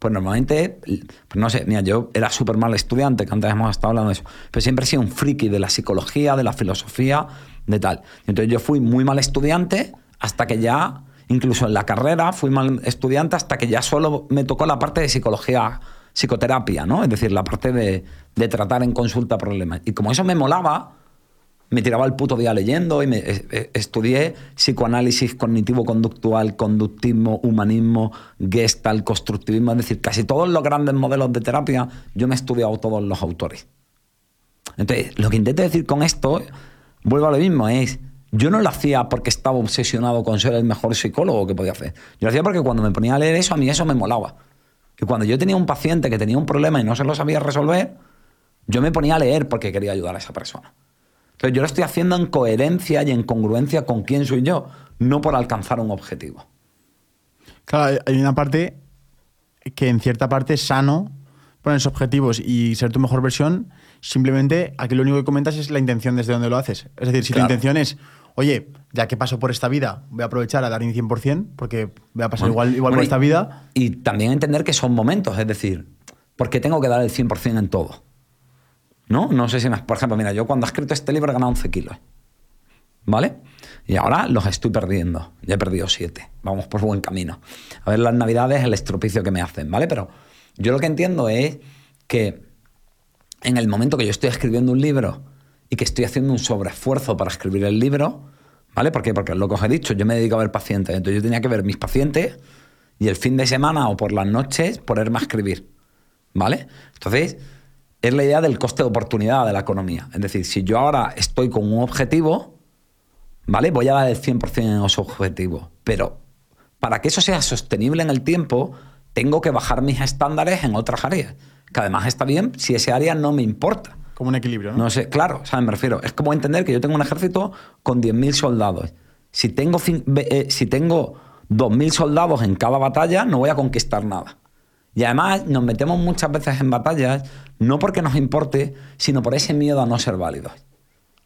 pues normalmente, pues no sé, mira, yo era súper mal estudiante, que antes hemos estado hablando de eso, pero siempre he sido un friki de la psicología, de la filosofía, de tal. Entonces yo fui muy mal estudiante hasta que ya, incluso en la carrera, fui mal estudiante hasta que ya solo me tocó la parte de psicología, psicoterapia, ¿no? Es decir, la parte de, de tratar en consulta problemas. Y como eso me molaba, me tiraba el puto día leyendo y me eh, eh, estudié psicoanálisis cognitivo-conductual, conductismo, humanismo, gestalt, constructivismo, es decir, casi todos los grandes modelos de terapia, yo me he estudiado todos los autores. Entonces, lo que intento decir con esto, vuelvo a lo mismo, es, yo no lo hacía porque estaba obsesionado con ser el mejor psicólogo que podía hacer. Yo lo hacía porque cuando me ponía a leer eso, a mí eso me molaba. Y cuando yo tenía un paciente que tenía un problema y no se lo sabía resolver, yo me ponía a leer porque quería ayudar a esa persona. Entonces yo lo estoy haciendo en coherencia y en congruencia con quién soy yo, no por alcanzar un objetivo. Claro, hay- una parte que en cierta parte es sano ponerse objetivos y ser tu mejor versión. Simplemente aquí lo único que comentas es la intención desde donde lo haces. Es decir, si Claro. tu intención es, oye, ya que paso por esta vida, voy a aprovechar a dar mi 100% porque voy a pasar Bueno, igual, igual bueno, por esta vida. Y también entender que son momentos, es decir, porque tengo que dar el 100% en todo. ¿No? No sé si me... Por ejemplo, mira, yo cuando he escrito este libro he ganado 11 kilos. ¿Vale? Y ahora los estoy perdiendo. Ya he perdido 7. Vamos por buen camino. A ver las navidades, el estropicio que me hacen, ¿vale? Pero yo lo que entiendo es que en el momento que yo estoy escribiendo un libro y que estoy haciendo un sobreesfuerzo para escribir el libro, ¿vale? ¿Por qué? Porque lo que os he dicho, yo me dedico a ver pacientes. Entonces yo tenía que ver mis pacientes y el fin de semana o por las noches ponerme a escribir, ¿vale? Entonces, es la idea del coste de oportunidad de la economía. Es decir, si yo ahora estoy con un objetivo, ¿vale? Voy a dar el 100% en ese objetivo. Pero para que eso sea sostenible en el tiempo, tengo que bajar mis estándares en otras áreas. Que además está bien si ese área no me importa. Como un equilibrio, ¿no? No sé, claro, ¿sabes? Me refiero. Es como entender que yo tengo un ejército con 10.000 soldados. Si tengo, eh, si tengo 2.000 soldados en cada batalla, no voy a conquistar nada. Y además nos metemos muchas veces en batallas no porque nos importe, sino por ese miedo a no ser válidos.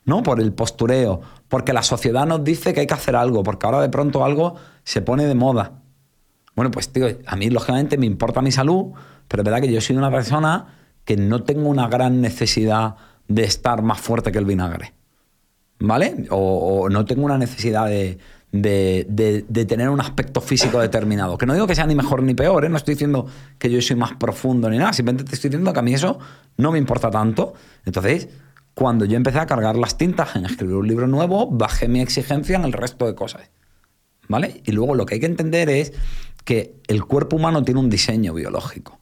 ¿No? Por el postureo, porque la sociedad nos dice que hay que hacer algo, porque ahora de pronto algo se pone de moda. Bueno, pues tío, a mí lógicamente me importa mi salud, pero es verdad que yo soy una persona que no tengo una gran necesidad de estar más fuerte que el vinagre. ¿vale? O, o no tengo una necesidad de, de- tener un aspecto físico determinado. Que no digo que sea ni mejor ni peor, ¿eh? no estoy diciendo que yo soy más profundo ni nada, simplemente te estoy diciendo que a mí eso no me importa tanto. Entonces, cuando yo empecé a cargar las tintas en escribir un libro nuevo, bajé mi exigencia en el resto de cosas. ¿Vale? Y luego lo que hay que entender es que el cuerpo humano tiene un diseño biológico.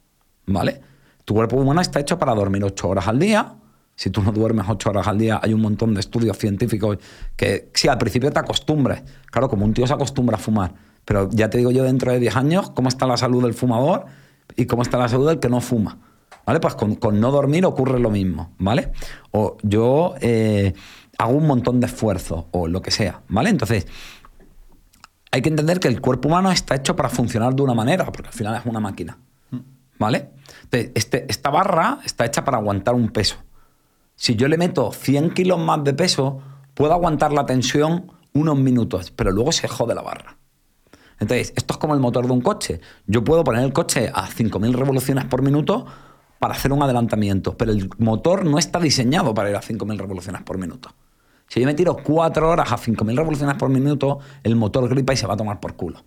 ¿Vale? Tu cuerpo humano está hecho para dormir ocho horas al día. Si tú no duermes ocho horas al día, hay un montón de estudios científicos que, sí, al principio te acostumbres. Claro, como un tío se acostumbra a fumar. Pero ya te digo yo, dentro de 10 años, cómo está la salud del fumador y cómo está la salud del que no fuma. ¿Vale? Pues con, con no dormir ocurre lo mismo. ¿Vale? O yo eh, hago un montón de esfuerzo o lo que sea. ¿Vale? Entonces, hay que entender que el cuerpo humano está hecho para funcionar de una manera, porque al final es una máquina. ¿Vale? Entonces, este- esta barra está hecha para aguantar un peso. Si yo le meto 100 kilos más de peso, puedo aguantar la tensión unos minutos, pero luego se jode la barra. Entonces, esto es como el motor de un coche. Yo puedo poner el coche a 5.000 revoluciones por minuto para hacer un adelantamiento, pero el motor no está diseñado para ir a 5.000 revoluciones por minuto. Si yo me tiro 4 horas a 5.000 revoluciones por minuto, el motor gripa y se va a tomar por culo.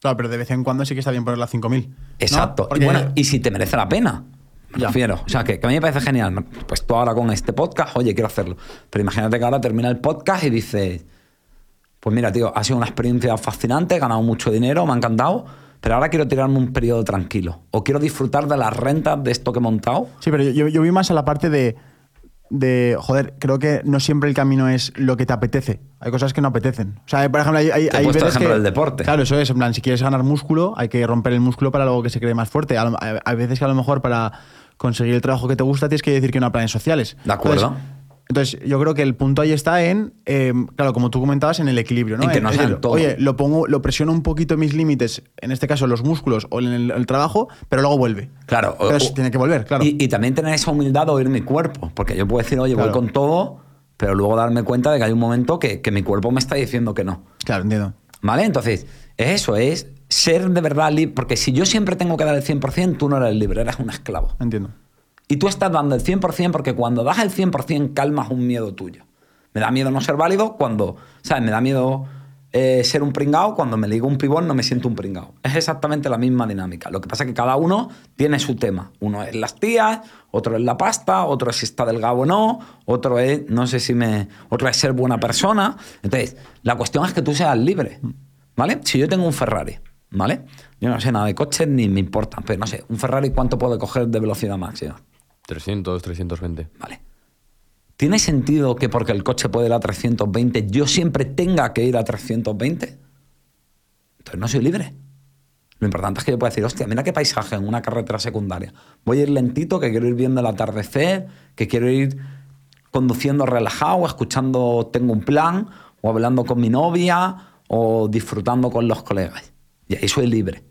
Claro, pero de vez en cuando sí que está bien ponerla a 5.000. ¿no? Exacto. Porque- Y bueno, y si te merece la pena. Me refiero. O sea, que, que a mí me parece genial. Pues tú ahora con este podcast, oye, quiero hacerlo. Pero imagínate que ahora termina el podcast y dices, pues mira, tío, ha sido una experiencia fascinante, he ganado mucho dinero, me ha encantado, pero ahora quiero tirarme un periodo tranquilo. O quiero disfrutar de las rentas de esto que he montado. Sí, pero yo, yo vi más a la parte de, de, joder, creo que no siempre el camino es lo que te apetece. Hay cosas que no apetecen. O sea, por ejemplo, hay, hay, Te hay veces ejemplo que... del deporte. Claro, eso es. En plan, si quieres ganar músculo, hay que romper el músculo para luego que se cree más fuerte. Hay veces que a lo mejor para conseguir el trabajo que te gusta tienes que decir que no a planes sociales. De acuerdo. Entonces, entonces, yo creo que el punto ahí está en, eh, claro, como tú comentabas, en el equilibrio, ¿no? En que no decir, todo. Oye, lo pongo, lo presiono un poquito mis límites, en este caso los músculos o en el, el trabajo, pero luego vuelve. Claro. Pero o- tiene que volver, claro. Y, y también tener esa humildad de oír mi cuerpo. Porque yo puedo decir, oye, voy con todo, pero luego darme cuenta de que hay un momento que, que mi cuerpo me está diciendo que no. Claro, entiendo. ¿Vale? Entonces, es eso, es ser de verdad libre. Porque si yo siempre tengo que dar el 100%, tú no eres libre, eres un esclavo. Entiendo. Y tú estás dando el 100% porque cuando das el 100% calmas un miedo tuyo. Me da miedo no ser válido cuando, ¿sabes? Me da miedo eh, ser un pringao. Cuando me ligo un pibón no me siento un pringao. Es exactamente la misma dinámica. Lo que pasa es que cada uno tiene su tema. Uno es las tías, otro es la pasta, otro es si está delgado o no, otro es, no sé si me... Otro es ser buena persona. Entonces, la cuestión es que tú seas libre. ¿Vale? Si yo tengo un Ferrari, ¿vale? Yo no sé nada de coches ni me importa, pero no sé, un Ferrari cuánto puede coger de velocidad máxima. 300, 320. Vale. ¿Tiene sentido que porque el coche puede ir a 320, yo siempre tenga que ir a 320? Entonces no soy libre. Lo importante es que yo pueda decir, hostia, mira qué paisaje en una carretera secundaria. Voy a ir lentito, que quiero ir viendo el atardecer, que quiero ir conduciendo relajado, escuchando Tengo un plan, o hablando con mi novia, o disfrutando con los colegas. Y ahí soy libre.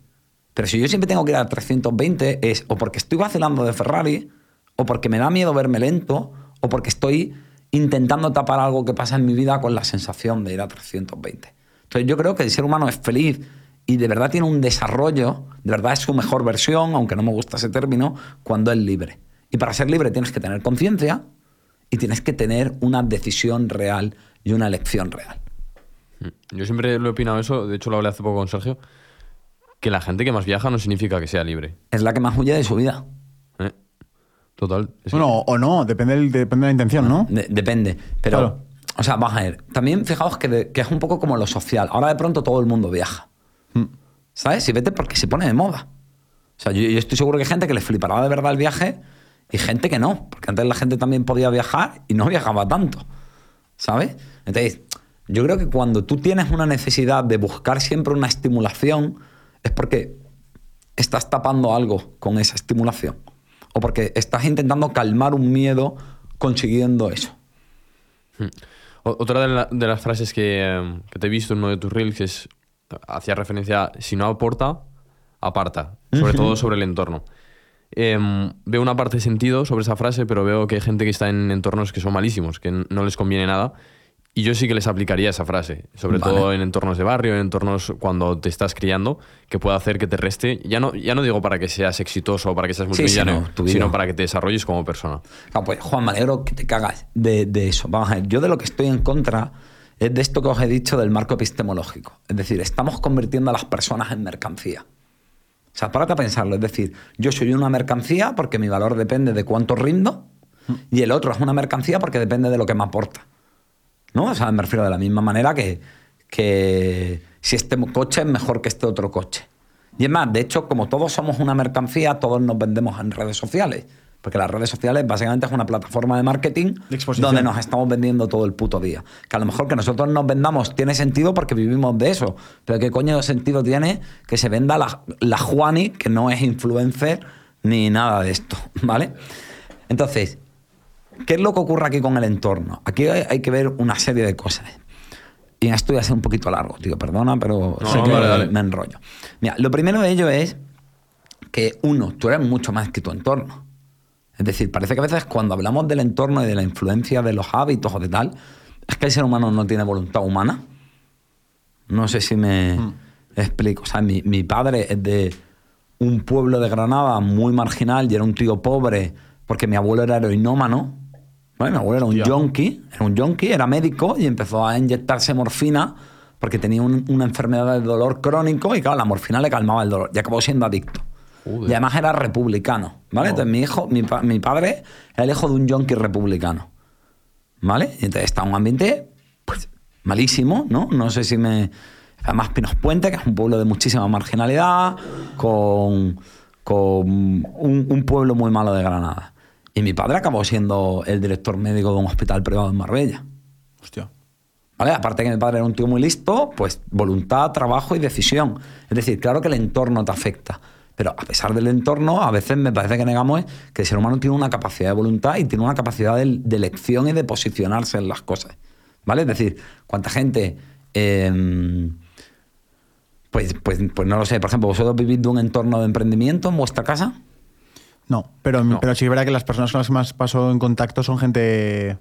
Pero si yo siempre tengo que ir a 320, es o porque estoy vacilando de Ferrari, o porque me da miedo verme lento, o porque estoy intentando tapar algo que pasa en mi vida con la sensación de ir a 320. Entonces yo creo que el ser humano es feliz y de verdad tiene un desarrollo, de verdad es su mejor versión, aunque no me gusta ese término, cuando es libre. Y para ser libre tienes que tener conciencia y tienes que tener una decisión real y una elección real. Mm. Yo siempre lo he opinado eso, de hecho lo hablé hace poco con Sergio, que la gente que más viaja no significa que sea libre. Es la que más huye de su vida. ¿eh? Total. que- Bueno, o no, depende, del- depende de la intención, ¿no? De- depende. Pero, Claro. o sea, vamos a ver. También fijaos que, de- que es un poco como lo social. Ahora de pronto todo el mundo viaja. Mm. ¿Sabes? Si vete porque se pone de moda. O sea, yo, yo estoy seguro que hay gente que le flipará de verdad el viaje y gente que no. Porque antes la gente también podía viajar y no viajaba tanto. ¿Sabes? Entonces, yo creo que cuando tú tienes una necesidad de buscar siempre una estimulación, es porque estás tapando algo con esa estimulación. O porque estás intentando calmar un miedo consiguiendo eso. O- Otra de, la- de las frases que, eh, que te he visto en uno de tus reels es, hacía referencia a, si no aporta, aparta, sobre todo sobre el entorno. Em, veo una parte de sentido sobre esa frase, pero veo que hay gente que está en entornos que son malísimos, que no les conviene nada Y yo sí que les aplicaría esa frase, sobre Vale. todo en entornos de barrio, en entornos cuando te estás criando, que puede hacer que te reste, ya no, ya no digo para que seas exitoso o para que seas Sí, multimillonario, sino vida. sino para que te desarrolles como persona. Pues Juan, me alegro que te cagas de, de eso. Vamos a ver, yo de lo que estoy en contra es de esto que os he dicho del marco epistemológico. Es decir, estamos convirtiendo a las personas en mercancía. O sea, párate a pensarlo. Es decir, yo soy una mercancía porque mi valor depende de cuánto rindo y el otro es una mercancía porque depende de lo que me aporta. ¿No? O sea, me refiero de la misma manera que, que si este coche es mejor que este otro coche. Y es más, de hecho, como todos somos una mercancía, todos nos vendemos en redes sociales. Porque las redes sociales básicamente es una plataforma de marketing De donde nos estamos vendiendo todo el puto día. Que a lo mejor que nosotros nos vendamos tiene sentido porque vivimos de eso. Pero ¿qué coño de sentido tiene que se venda la, la Juani, que no es influencer ni nada de esto? ¿Vale? Entonces, ¿qué es lo que ocurre aquí con el entorno? Aquí hay, hay que ver una serie de cosas. Y esto ya ser un poquito largo, tío, perdona, pero No, sé no, que me enrollo. Mira, lo primero de ello es que, uno, tú eres mucho más que tu entorno. Es decir, parece que a veces cuando hablamos del entorno y de la influencia de los hábitos o de tal, es que el ser humano no tiene voluntad humana. No sé si me explico. O sea, mi, mi padre es de un pueblo de Granada muy marginal y era un tío pobre porque mi abuelo era heroinómano. ¿Vale? Mi abuelo era un yonki, era un yonki, era médico y empezó a inyectarse morfina porque tenía un- una enfermedad de dolor crónico y claro, la morfina le calmaba el dolor y acabó siendo adicto. Joder. Y además era republicano, ¿vale? Entonces mi hijo, mi, pa- mi padre era el hijo de un yonki republicano, ¿vale? Y entonces está en un ambiente, pues, malísimo, ¿no? No sé si me... Además Pinos Puente, que es un pueblo de muchísima marginalidad, con, con un, un pueblo muy malo de Granada. Y mi padre acabó siendo el director médico de un hospital privado en Marbella. Hostia. ¿Vale? Aparte que mi padre era un tío muy listo, pues voluntad, trabajo y decisión. Es decir, claro que el entorno te afecta. Pero a pesar del entorno, a veces me parece que negamos que el ser humano tiene una capacidad de voluntad y tiene una capacidad de, de elección y de posicionarse en las cosas. ¿Vale? Es decir, cuánta gente. eh, pues, pues, pues no lo sé. Por ejemplo, ¿vosotros vivís de un entorno de emprendimiento en vuestra casa? No, pero, No. pero sí es verdad que las personas con las que más paso en contacto son gente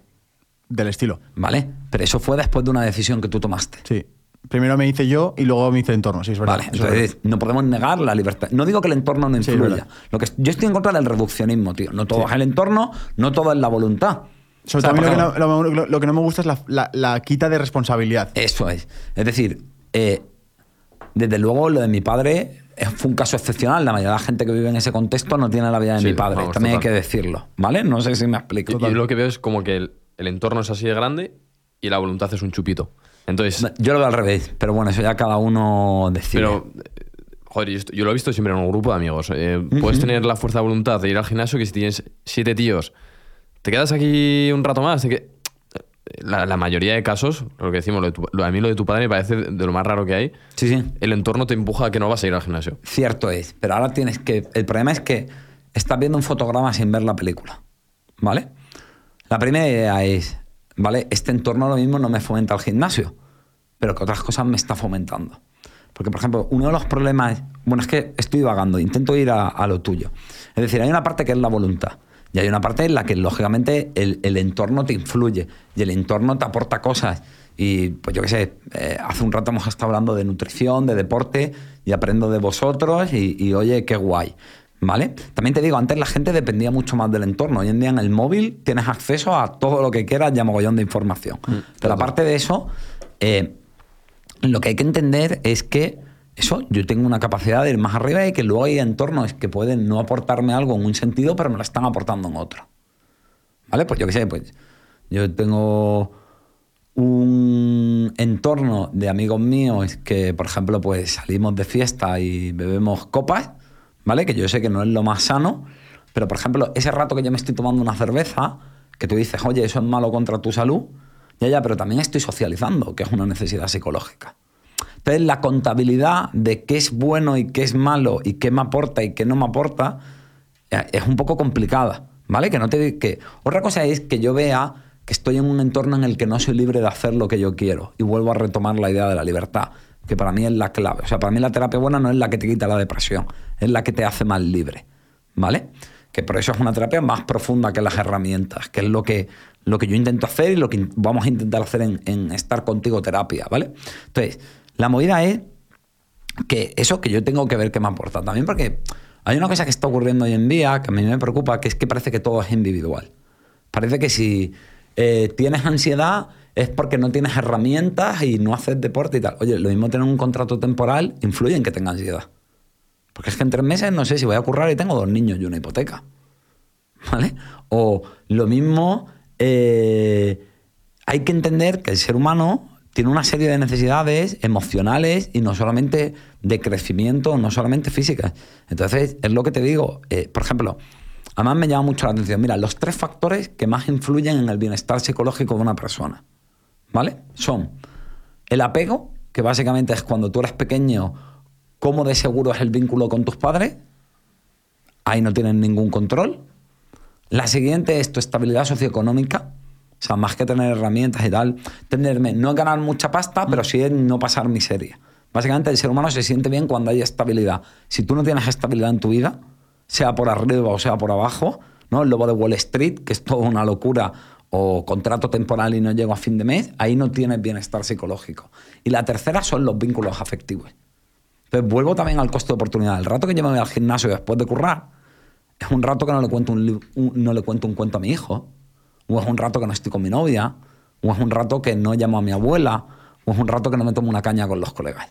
del estilo. ¿Vale? Pero eso fue después de una decisión que tú tomaste. Sí. Primero me hice yo y luego me hice el entorno, sí, es verdad. Vale, entonces no podemos negar la libertad. No digo que el entorno no influya. Lo que, yo estoy en contra del reduccionismo, tío. No todo es el entorno, no todo es la voluntad. Sobre O sea, todo a mí lo que, no, lo- lo- que no me gusta es la, la- la quita de responsabilidad. Eso es. Es decir, eh, desde luego lo de mi padre fue un caso excepcional. La mayoría de la gente que vive en ese contexto no tiene la vida de Sí, mi padre. vamos, También hay que decirlo, ¿vale? No sé si me explico. Y, lo que veo es como que el, el entorno es así de grande y la voluntad es un chupito. Entonces, Yo lo veo al revés, pero bueno, eso ya cada uno decide. pero, joder, yo, lo he visto siempre en un grupo de amigos. Eh, Puedes tener la fuerza de voluntad de ir al gimnasio que si tienes siete tíos, te quedas aquí un rato más. que- la, la mayoría de casos, lo que decimos, lo de tu- lo- a mí lo de tu padre me parece de lo más raro que hay. sí, sí. El entorno te empuja a que no vas a ir al gimnasio. Cierto es, pero ahora tienes que. El problema es que estás viendo un fotograma sin ver la película. ¿Vale? La primera idea es, ¿vale? Este entorno lo mismo no me fomenta el gimnasio, pero que otras cosas me está fomentando. Porque, por ejemplo, uno de los problemas. Bueno, es que estoy vagando, intento ir a, a lo tuyo. Es decir, hay una parte que es la voluntad. Y hay una parte en la que, lógicamente, el, el entorno te influye. Y el entorno te aporta cosas. Y, pues yo qué sé, eh, hace un rato hemos estado hablando de nutrición, de deporte, y aprendo de vosotros, y, y, oye, qué guay. ¿Vale? También te digo, antes la gente dependía mucho más del entorno. Hoy en día en el móvil tienes acceso a todo lo que quieras y a mogollón de información. Pero aparte de eso, eh, lo que hay que entender es que eso, yo tengo una capacidad de ir más arriba y que luego hay entornos que pueden no aportarme algo en un sentido, pero me lo están aportando en otro. ¿Vale? Pues yo qué sé, pues yo tengo un entorno de amigos míos que, por ejemplo, pues salimos de fiesta y bebemos copas, ¿vale? Que yo sé que no es lo más sano, pero por ejemplo, ese rato que yo me estoy tomando una cerveza, que tú dices, oye, eso es malo contra tu salud, ya, ya, pero también estoy socializando, que es una necesidad psicológica. Entonces, la contabilidad de qué es bueno y qué es malo y qué me aporta y qué no me aporta eh, es un poco complicada, ¿vale? Que no te que otra cosa es que yo vea que estoy en un entorno en el que no soy libre de hacer lo que yo quiero y vuelvo a retomar la idea de la libertad, que para mí es la clave. O sea, para mí la terapia buena no es la que te quita la depresión, es la que te hace más libre, ¿vale? que por eso es una terapia más profunda que las herramientas, que es lo que, lo que yo intento hacer y lo que vamos a intentar hacer en, estar contigo terapia, ¿vale? Entonces, la movida es que eso que yo tengo que ver qué me aporta. También porque hay una cosa que está ocurriendo hoy en día que a mí me preocupa, que es que parece que todo es individual. Parece que si eh, tienes ansiedad es porque no tienes herramientas y no haces deporte y tal. Oye, lo mismo tener un contrato temporal influye en que tenga ansiedad. Porque es que en tres meses no sé si voy a currar y tengo dos niños y una hipoteca. ¿Vale? O lo mismo, eh, hay que entender que el ser humano tiene una serie de necesidades emocionales y no solamente de crecimiento, no solamente físicas. Entonces, es lo que te digo. Eh, por ejemplo, además me llama mucho la atención. Mira, los tres factores que más influyen en el bienestar psicológico de una persona, ¿vale? Son el apego, que básicamente es cuando tú eres pequeño ¿Cómo de seguro es el vínculo con tus padres? Ahí no tienen ningún control. La siguiente es tu estabilidad socioeconómica. O sea, más que tener herramientas y tal, tenerme, no ganar mucha pasta, pero sí no pasar miseria. Básicamente el ser humano se siente bien cuando hay estabilidad. Si tú no tienes estabilidad en tu vida, sea por arriba o sea por abajo, ¿no? El lobo de Wall Street, que es toda una locura, o contrato temporal y no llego a fin de mes, ahí no tienes bienestar psicológico. Y la tercera son los vínculos afectivos. Entonces vuelvo también al coste de oportunidad. El rato que yo me voy al gimnasio después de currar es un rato que no le cuento un, no le cuento un cuento a mi hijo, o es un rato que no estoy con mi novia, o es un rato que no llamo a mi abuela, o es un rato que no me tomo una caña con los colegas.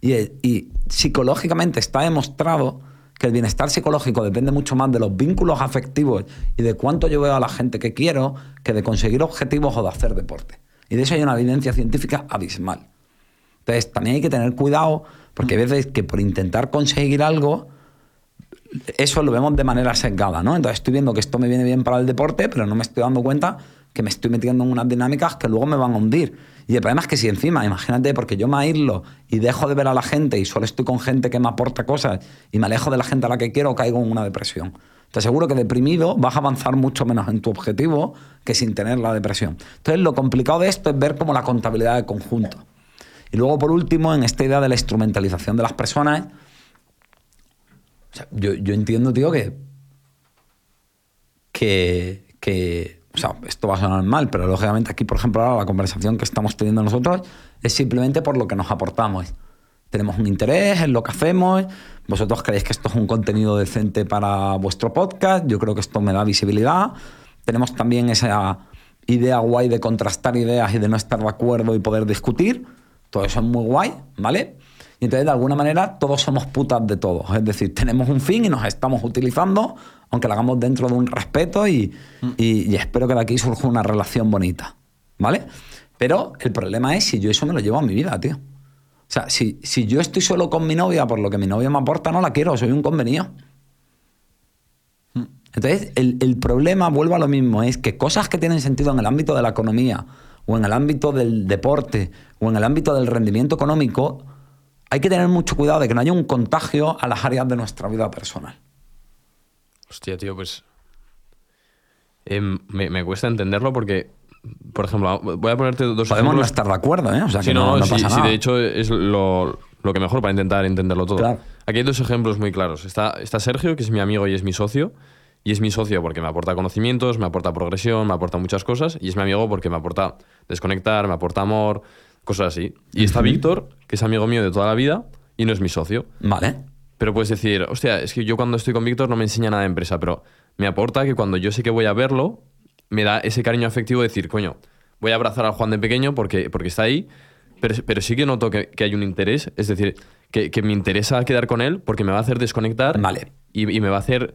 Y, psicológicamente está demostrado que el bienestar psicológico depende mucho más de los vínculos afectivos y de cuánto yo veo a la gente que quiero que de conseguir objetivos o de hacer deporte. Y de eso hay una evidencia científica abismal. Entonces, también hay que tener cuidado porque hay veces que por intentar conseguir algo, eso lo vemos de manera sesgada, ¿no? Entonces estoy viendo que esto me viene bien para el deporte, pero no me estoy dando cuenta que me estoy metiendo en unas dinámicas que luego me van a hundir. Y el problema es que si encima, imagínate, porque yo me aíslo y dejo de ver a la gente y solo estoy con gente que me aporta cosas y me alejo de la gente a la que quiero, caigo en una depresión. Te aseguro que deprimido vas a avanzar mucho menos en tu objetivo que sin tener la depresión. Entonces lo complicado de esto es ver como la contabilidad de conjunto. Y luego, por último, en esta idea de la instrumentalización de las personas, yo, entiendo, tío, que, que, o sea, esto va a sonar mal, pero lógicamente aquí, por ejemplo, ahora la conversación que estamos teniendo nosotros es simplemente por lo que nos aportamos. Tenemos un interés en lo que hacemos, vosotros creéis que esto es un contenido decente para vuestro podcast, yo creo que esto me da visibilidad. Tenemos también esa idea guay de contrastar ideas y de no estar de acuerdo y poder discutir. Todo eso es muy guay, ¿vale? Y entonces, de alguna manera, todos somos putas de todos. Es decir, tenemos un fin y nos estamos utilizando, aunque lo hagamos dentro de un respeto y, y, espero que de aquí surja una relación bonita, ¿vale? Pero el problema es si yo eso me lo llevo a mi vida, tío. O sea, si, si yo estoy solo con mi novia por lo que mi novia me aporta, no la quiero, soy un convenido. Entonces, el, el problema, vuelvo a lo mismo, es que cosas que tienen sentido en el ámbito de la economía o en el ámbito del deporte o en el ámbito del rendimiento económico, hay que tener mucho cuidado de que no haya un contagio a las áreas de nuestra vida personal. Hostia, tío, pues. Em, me, cuesta entenderlo porque, por ejemplo, voy a ponerte dos Podemos no estar de acuerdo, ¿eh? O sea, que no, no, pasa nada. de hecho es lo, que mejor para intentar entenderlo todo. Aquí hay dos ejemplos muy claros. Está, está Sergio, que es mi amigo y es mi socio. Y es mi socio porque me aporta conocimientos, me aporta progresión, me aporta muchas cosas. Y es mi amigo porque me aporta desconectar, me aporta amor, cosas así. Y está Víctor, que es amigo mío de toda la vida y no es mi socio. Vale. Pero puedes decir, hostia, es que yo cuando estoy con Víctor no me enseña nada de empresa, pero me aporta que cuando yo sé que voy a verlo, me da ese cariño afectivo de decir, coño, voy a abrazar al Juan de pequeño porque, porque está ahí, pero, pero sí que noto que, hay un interés, es decir, que, me interesa quedar con él porque me va a hacer desconectar vale. y, y me va a hacer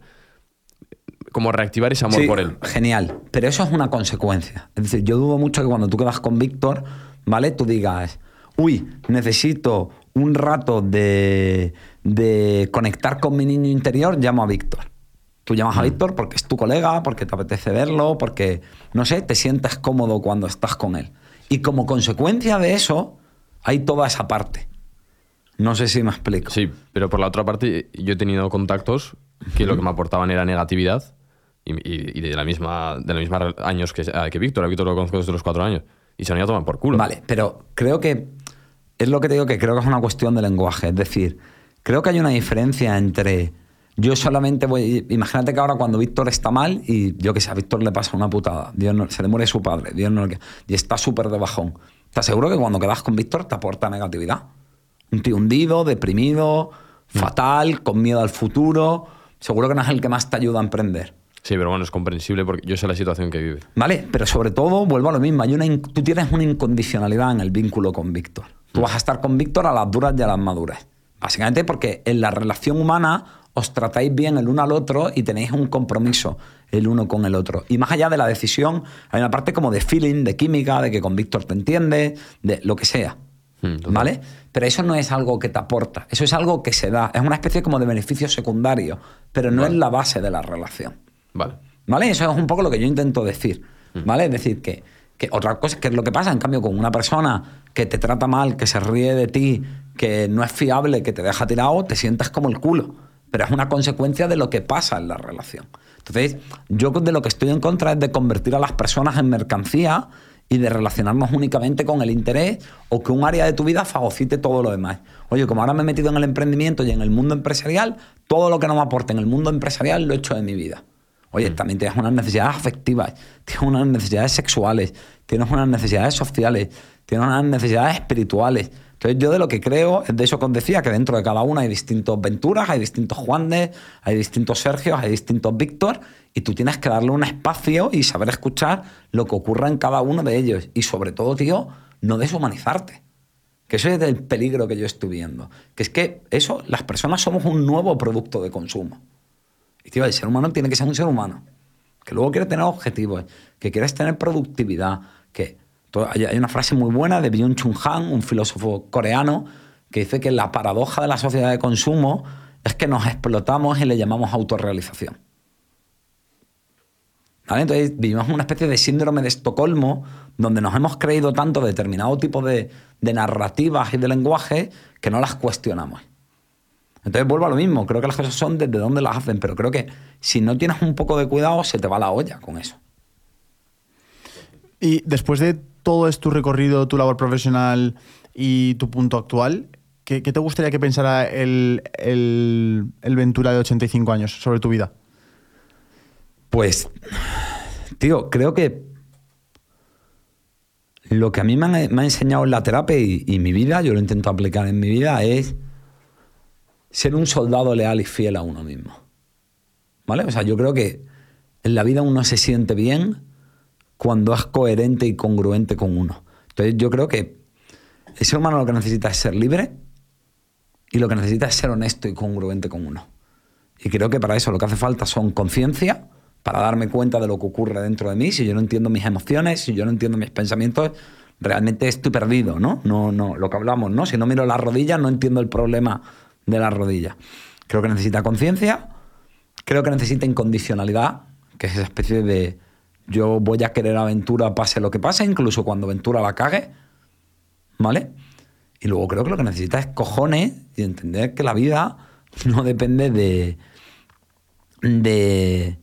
como reactivar ese amor por él. Genial, pero eso es una consecuencia. Es decir, yo dudo mucho que cuando tú quedas con Víctor, ¿vale? Tú digas, uy, necesito un rato de, de conectar con mi niño interior, llamo a Víctor. Tú llamas a mm. Víctor porque es tu colega, porque te apetece verlo, porque, no sé, te sientas cómodo cuando estás con él. Y como consecuencia de eso, hay toda esa parte. No sé si me explico. Sí, pero por la otra parte, yo he tenido contactos que lo que me aportaban era negatividad y, de la misma de los mismos años que, que Víctor. A Víctor lo conozco desde los cuatro años. Y se han ido a tomar por culo. Vale, pero creo que es lo que te digo que creo que es una cuestión de lenguaje. Es decir, creo que hay una diferencia entre Yo solamente voy. Imagínate que ahora cuando Víctor está mal y yo que sé, a Víctor le pasa una putada, Dios no- se le muere su padre, Dios no y está súper de bajón. ¿Te aseguro que cuando quedas con Víctor te aporta negatividad? Un tío hundido, deprimido, fatal, con miedo al futuro. Seguro que no es el que más te ayuda a emprender. Sí, pero bueno, es comprensible porque yo sé la situación que vive. ¿Vale? Pero sobre todo, vuelvo a lo mismo, hay una in- tú tienes una incondicionalidad en el vínculo con Víctor. Tú vas a estar con Víctor a las duras y a las maduras. Básicamente porque en la relación humana os tratáis bien el uno al otro y tenéis un compromiso el uno con el otro. Y más allá de la decisión, hay una parte como de feeling, de química, de que con Víctor te entiendes, de lo que sea. Mm, total. ¿Vale? Pero eso no es algo que te aporta, eso es algo que se da, es una especie como de beneficio secundario, pero no Vale. es la base de la relación. Vale. ¿Vale? Eso es un poco lo que yo intento decir. ¿Vale? Es decir, que, que otra cosa que es lo que pasa, en cambio, con una persona que te trata mal, que se ríe de ti, que no es fiable, que te deja tirado, te sientas como el culo. Pero es una consecuencia de lo que pasa en la relación. Entonces, yo de lo que estoy en contra es de convertir a las personas en mercancía y de relacionarnos únicamente con el interés o que un área de tu vida fagocite todo lo demás. Oye, como ahora me he metido en el emprendimiento y en el mundo empresarial, todo lo que no me aporte en el mundo empresarial lo he hecho de mi vida. Oye, también tienes unas necesidades afectivas, tienes unas necesidades sexuales, tienes unas necesidades sociales, tienes unas necesidades espirituales. Entonces yo de lo que creo es de eso que os decía, que dentro de cada una hay distintos Venturas, hay distintos Juanes, hay distintos Sergios, hay distintos Víctor, y tú tienes que darle un espacio y saber escuchar lo que ocurra en cada uno de ellos. Y sobre todo, tío, no deshumanizarte. Que eso es el peligro que yo estoy viendo. Que es que eso, las personas somos un nuevo producto de consumo. Y tío, el ser humano tiene que ser un ser humano. Que luego quiere tener objetivos, que quieres tener productividad. Que hay, una frase muy buena de Byung-Chul Han, un filósofo coreano, que dice que la paradoja de la sociedad de consumo es que nos explotamos y le llamamos autorrealización. ¿Vale? Entonces vivimos una especie de síndrome de Estocolmo donde nos hemos creído tanto determinado tipo de, de narrativas y de lenguaje que no las cuestionamos. Entonces vuelvo a lo mismo, creo que las cosas son desde dónde las hacen, pero creo que si no tienes un poco de cuidado se te va la olla con eso. Y después de todo es tu recorrido, tu labor profesional y tu punto actual, ¿qué, qué te gustaría que pensara el, el, el Ventura de 85 años sobre tu vida? Pues, tío, creo que lo que a mí me, han- me ha enseñado en la terapia y, y mi vida, yo lo intento aplicar en mi vida, es ser un soldado leal y fiel a uno mismo. ¿Vale? O sea, yo creo que en la vida uno se siente bien cuando es coherente y congruente con uno. Entonces yo creo que el ser humano lo que necesita es ser libre y lo que necesita es ser honesto y congruente con uno. Y creo que para eso lo que hace falta son conciencia, para darme cuenta de lo que ocurre dentro de mí. Si yo no entiendo mis emociones, si yo no entiendo mis pensamientos, realmente estoy perdido, ¿no? No, no, lo que hablamos, ¿no? Si no miro las rodillas, no entiendo el problema de las rodillas. Creo que necesita conciencia, creo que necesita incondicionalidad, que es esa especie de yo voy a querer aventura pase lo que pase, incluso cuando aventura la cague, ¿vale? Y luego creo que lo que necesita es cojones y entender que la vida no depende de. de.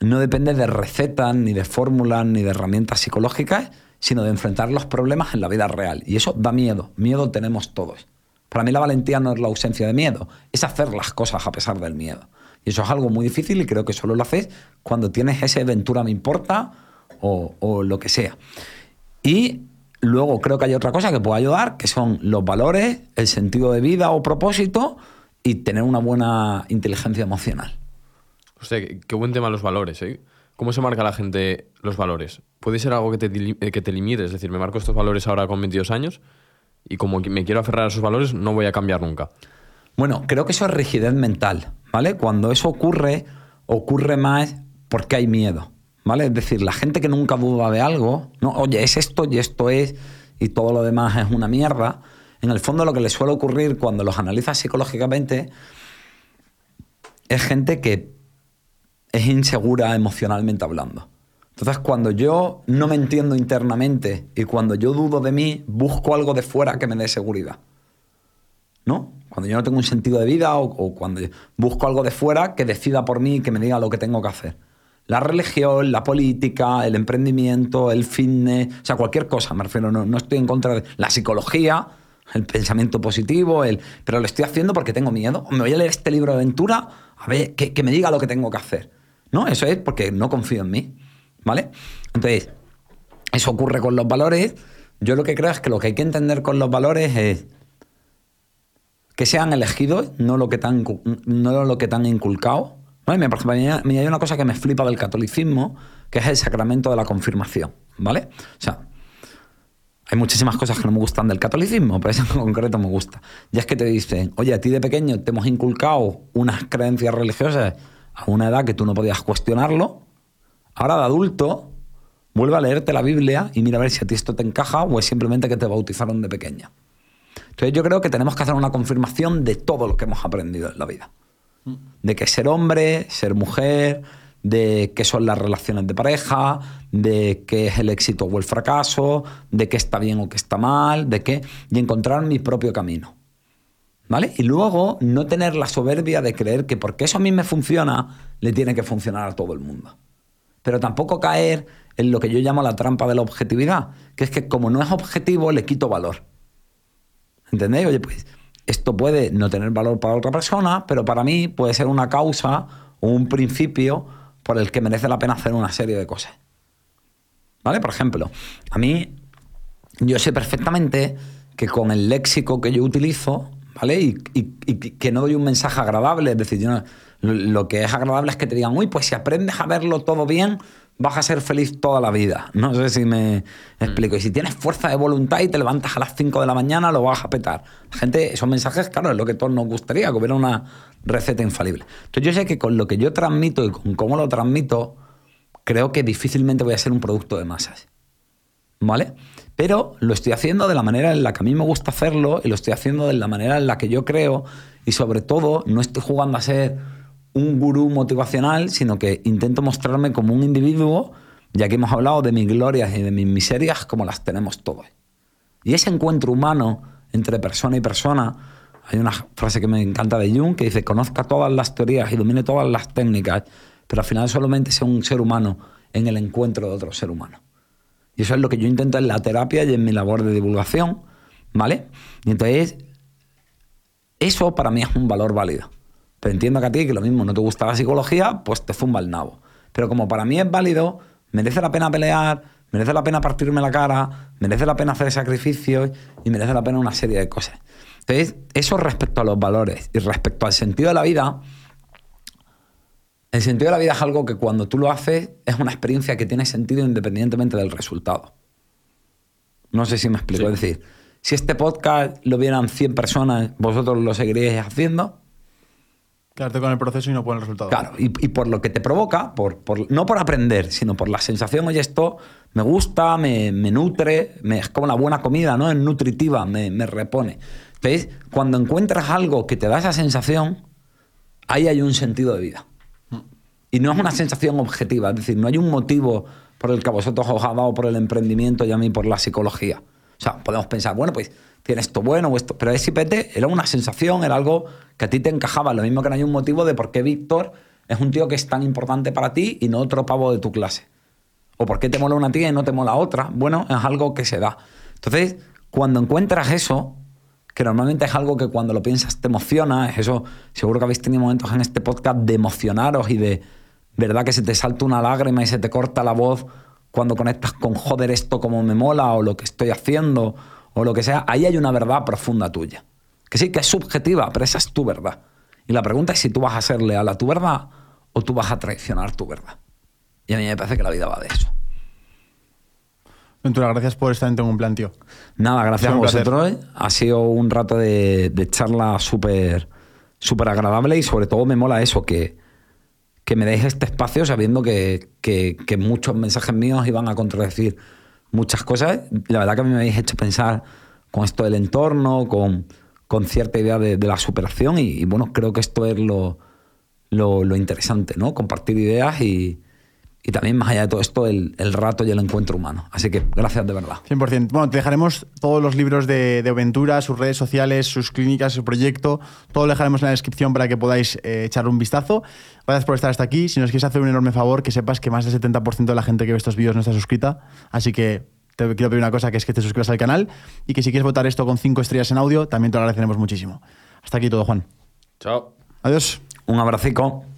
no depende de recetas, ni de fórmulas, ni de herramientas psicológicas, sino de enfrentar los problemas en la vida real. Y eso da miedo. Miedo tenemos todos. Para mí la valentía no es la ausencia de miedo, es hacer las cosas a pesar del miedo. Y eso es algo muy difícil y creo que solo lo haces cuando tienes ese aventura me importa o, lo que sea. Y luego creo que hay otra cosa que puede ayudar, que son los valores, el sentido de vida o propósito y tener una buena inteligencia emocional. Qué, buen tema los valores, ¿eh? ¿Cómo se marca la gente los valores? ¿Puede ser algo que te, eh, que te limite? Es decir, me marco estos valores ahora con 22 años y como me quiero aferrar a esos valores, no voy a cambiar nunca. Bueno, creo que eso es rigidez mental, ¿vale? Cuando eso ocurre, ocurre más porque hay miedo, ¿vale? Es decir, la gente que nunca duda de algo, no, oye, es esto y esto es y todo lo demás es una mierda. En el fondo lo que les suele ocurrir cuando los analizas psicológicamente es gente que es insegura emocionalmente hablando. Entonces, cuando yo no me entiendo internamente y cuando yo dudo de mí, busco algo de fuera que me dé seguridad. ¿no? Cuando yo no tengo un sentido de vida o, o cuando busco algo de fuera que decida por mí y que me diga lo que tengo que hacer. La religión, la política, el emprendimiento, el fitness, o sea, cualquier cosa, me refiero, no, no estoy en contra de la psicología, el pensamiento positivo, el, pero lo estoy haciendo porque tengo miedo. Me voy a leer este libro de aventura, a ver, que, que me diga lo que tengo que hacer. No, eso es porque no confío en mí. ¿Vale? Entonces, eso ocurre con los valores. Yo lo que creo es que lo que hay que entender con los valores es que sean elegidos, no lo que tan, no lo que inculcado. ¿Vale? Me, me hay una cosa que me flipa del catolicismo, que es el sacramento de la confirmación. ¿Vale? O sea, hay muchísimas cosas que no me gustan del catolicismo, pero eso en concreto me gusta. Y es que te dicen, oye, a ti de pequeño te hemos inculcado unas creencias religiosas a una edad que tú no podías cuestionarlo. Ahora de adulto, vuelve a leerte la Biblia y mira a ver si a ti esto te encaja o es simplemente que te bautizaron de pequeña. Entonces yo creo que tenemos que hacer una confirmación de todo lo que hemos aprendido en la vida. De que ser hombre, ser mujer, de qué son las relaciones de pareja, de qué es el éxito o el fracaso, de qué está bien o qué está mal, de qué... y encontrar mi propio camino. ¿Vale? Y luego no tener la soberbia de creer que porque eso a mí me funciona, le tiene que funcionar a todo el mundo. Pero tampoco caer en lo que yo llamo la trampa de la objetividad, que es que como no es objetivo, le quito valor. ¿Entendéis? Oye, pues esto puede no tener valor para otra persona, pero para mí puede ser una causa o un principio por el que merece la pena hacer una serie de cosas. ¿Vale? Por ejemplo, a mí yo sé perfectamente que con el léxico que yo utilizo, ¿vale? Y, que no doy un mensaje agradable, es decir, yo lo que es agradable es que te digan, uy, pues si aprendes a verlo todo bien, vas a ser feliz toda la vida. No sé si me explico. Y si tienes fuerza de voluntad y te levantas a las 5 de la mañana, lo vas a petar. La gente, esos mensajes, claro, es lo que todos nos gustaría, que hubiera una receta infalible. Entonces yo sé que con lo que yo transmito y con cómo lo transmito, creo que difícilmente voy a ser un producto de masas. ¿Vale? Pero lo estoy haciendo de la manera en la que a mí me gusta hacerlo y lo estoy haciendo de la manera en la que yo creo y sobre todo no estoy jugando a ser un gurú motivacional, sino que intento mostrarme como un individuo, ya que hemos hablado de mis glorias y de mis miserias como las tenemos todos. Y ese encuentro humano entre persona y persona, hay una frase que me encanta de Jung que dice, conozca todas las teorías y domine todas las técnicas, pero al final solamente sea un ser humano en el encuentro de otro ser humano. Y eso es lo que yo intento en la terapia y en mi labor de divulgación, ¿vale? Y entonces, eso para mí es un valor válido. Pero entiendo que a ti, que lo mismo no te gusta la psicología, pues te zumba el nabo. Pero como para mí es válido, merece la pena pelear, merece la pena partirme la cara, merece la pena hacer sacrificios y merece la pena una serie de cosas. Entonces, eso respecto a los valores y respecto al sentido de la vida, el sentido de la vida es algo que cuando tú lo haces es una experiencia que tiene sentido independientemente del resultado. No sé si me explico. Es decir, si este podcast lo vieran 100 personas, vosotros lo seguiríais haciendo. Quedarte con el proceso y no por el resultado. Claro, y, por lo que te provoca, por, no por aprender, sino por la sensación, oye, esto me gusta, me, nutre, me, es como la buena comida, ¿no? Es nutritiva, me, me repone. Entonces, cuando encuentras algo que te da esa sensación, ahí hay un sentido de vida. Y no es una sensación objetiva, es decir, no hay un motivo por el que vosotros os ha dado por el emprendimiento y a mí por la psicología. O sea, podemos pensar, bueno, pues tiene esto bueno o esto. Pero SIPT era una sensación, era algo que a ti te encajaba. Lo mismo que no hay un motivo de por qué Víctor es un tío que es tan importante para ti y no otro pavo de tu clase. O por qué te mola una tía y no te mola otra. Bueno, es algo que se da. Entonces, cuando encuentras eso, que normalmente es algo que cuando lo piensas te emociona, es eso, seguro que habéis tenido momentos en este podcast de emocionaros y de, ¿verdad? Que se te salta una lágrima y se te corta la voz cuando conectas con joder esto como me mola o lo que estoy haciendo o lo que sea, ahí hay una verdad profunda tuya. Que sí, que es subjetiva, pero esa es tu verdad. Y la pregunta es si tú vas a ser leal a tu verdad o tú vas a traicionar tu verdad. Y a mí me parece que la vida va de eso. Ventura, gracias por estar en Tengo un Plan, tío. Nada, gracias a vosotros. Ha sido un rato de, de charla súper súper agradable y sobre todo me mola eso, que, que me deis este espacio sabiendo que, muchos mensajes míos iban a contradecir muchas cosas. La verdad que a mí me habéis hecho pensar con esto del entorno, con, con cierta idea de, la superación y, bueno, creo que esto es lo, lo, lo interesante, ¿no? Compartir ideas y, y también más allá de todo esto, el, rato y el encuentro humano. Así que gracias de verdad. 100%. Bueno, te dejaremos todos los libros de, de Aventura, sus redes sociales, sus clínicas, su proyecto, todo lo dejaremos en la descripción para que podáis eh, echar un vistazo. Gracias por estar hasta aquí. Si nos quieres hacer un enorme favor, que sepas que más del 70% de la gente que ve estos vídeos no está suscrita. Así que te quiero pedir una cosa, que es que te suscribas al canal y que si quieres votar esto con cinco estrellas en audio, también te lo agradeceremos muchísimo. Hasta aquí todo, Juan. Chao. Adiós. Un abracico.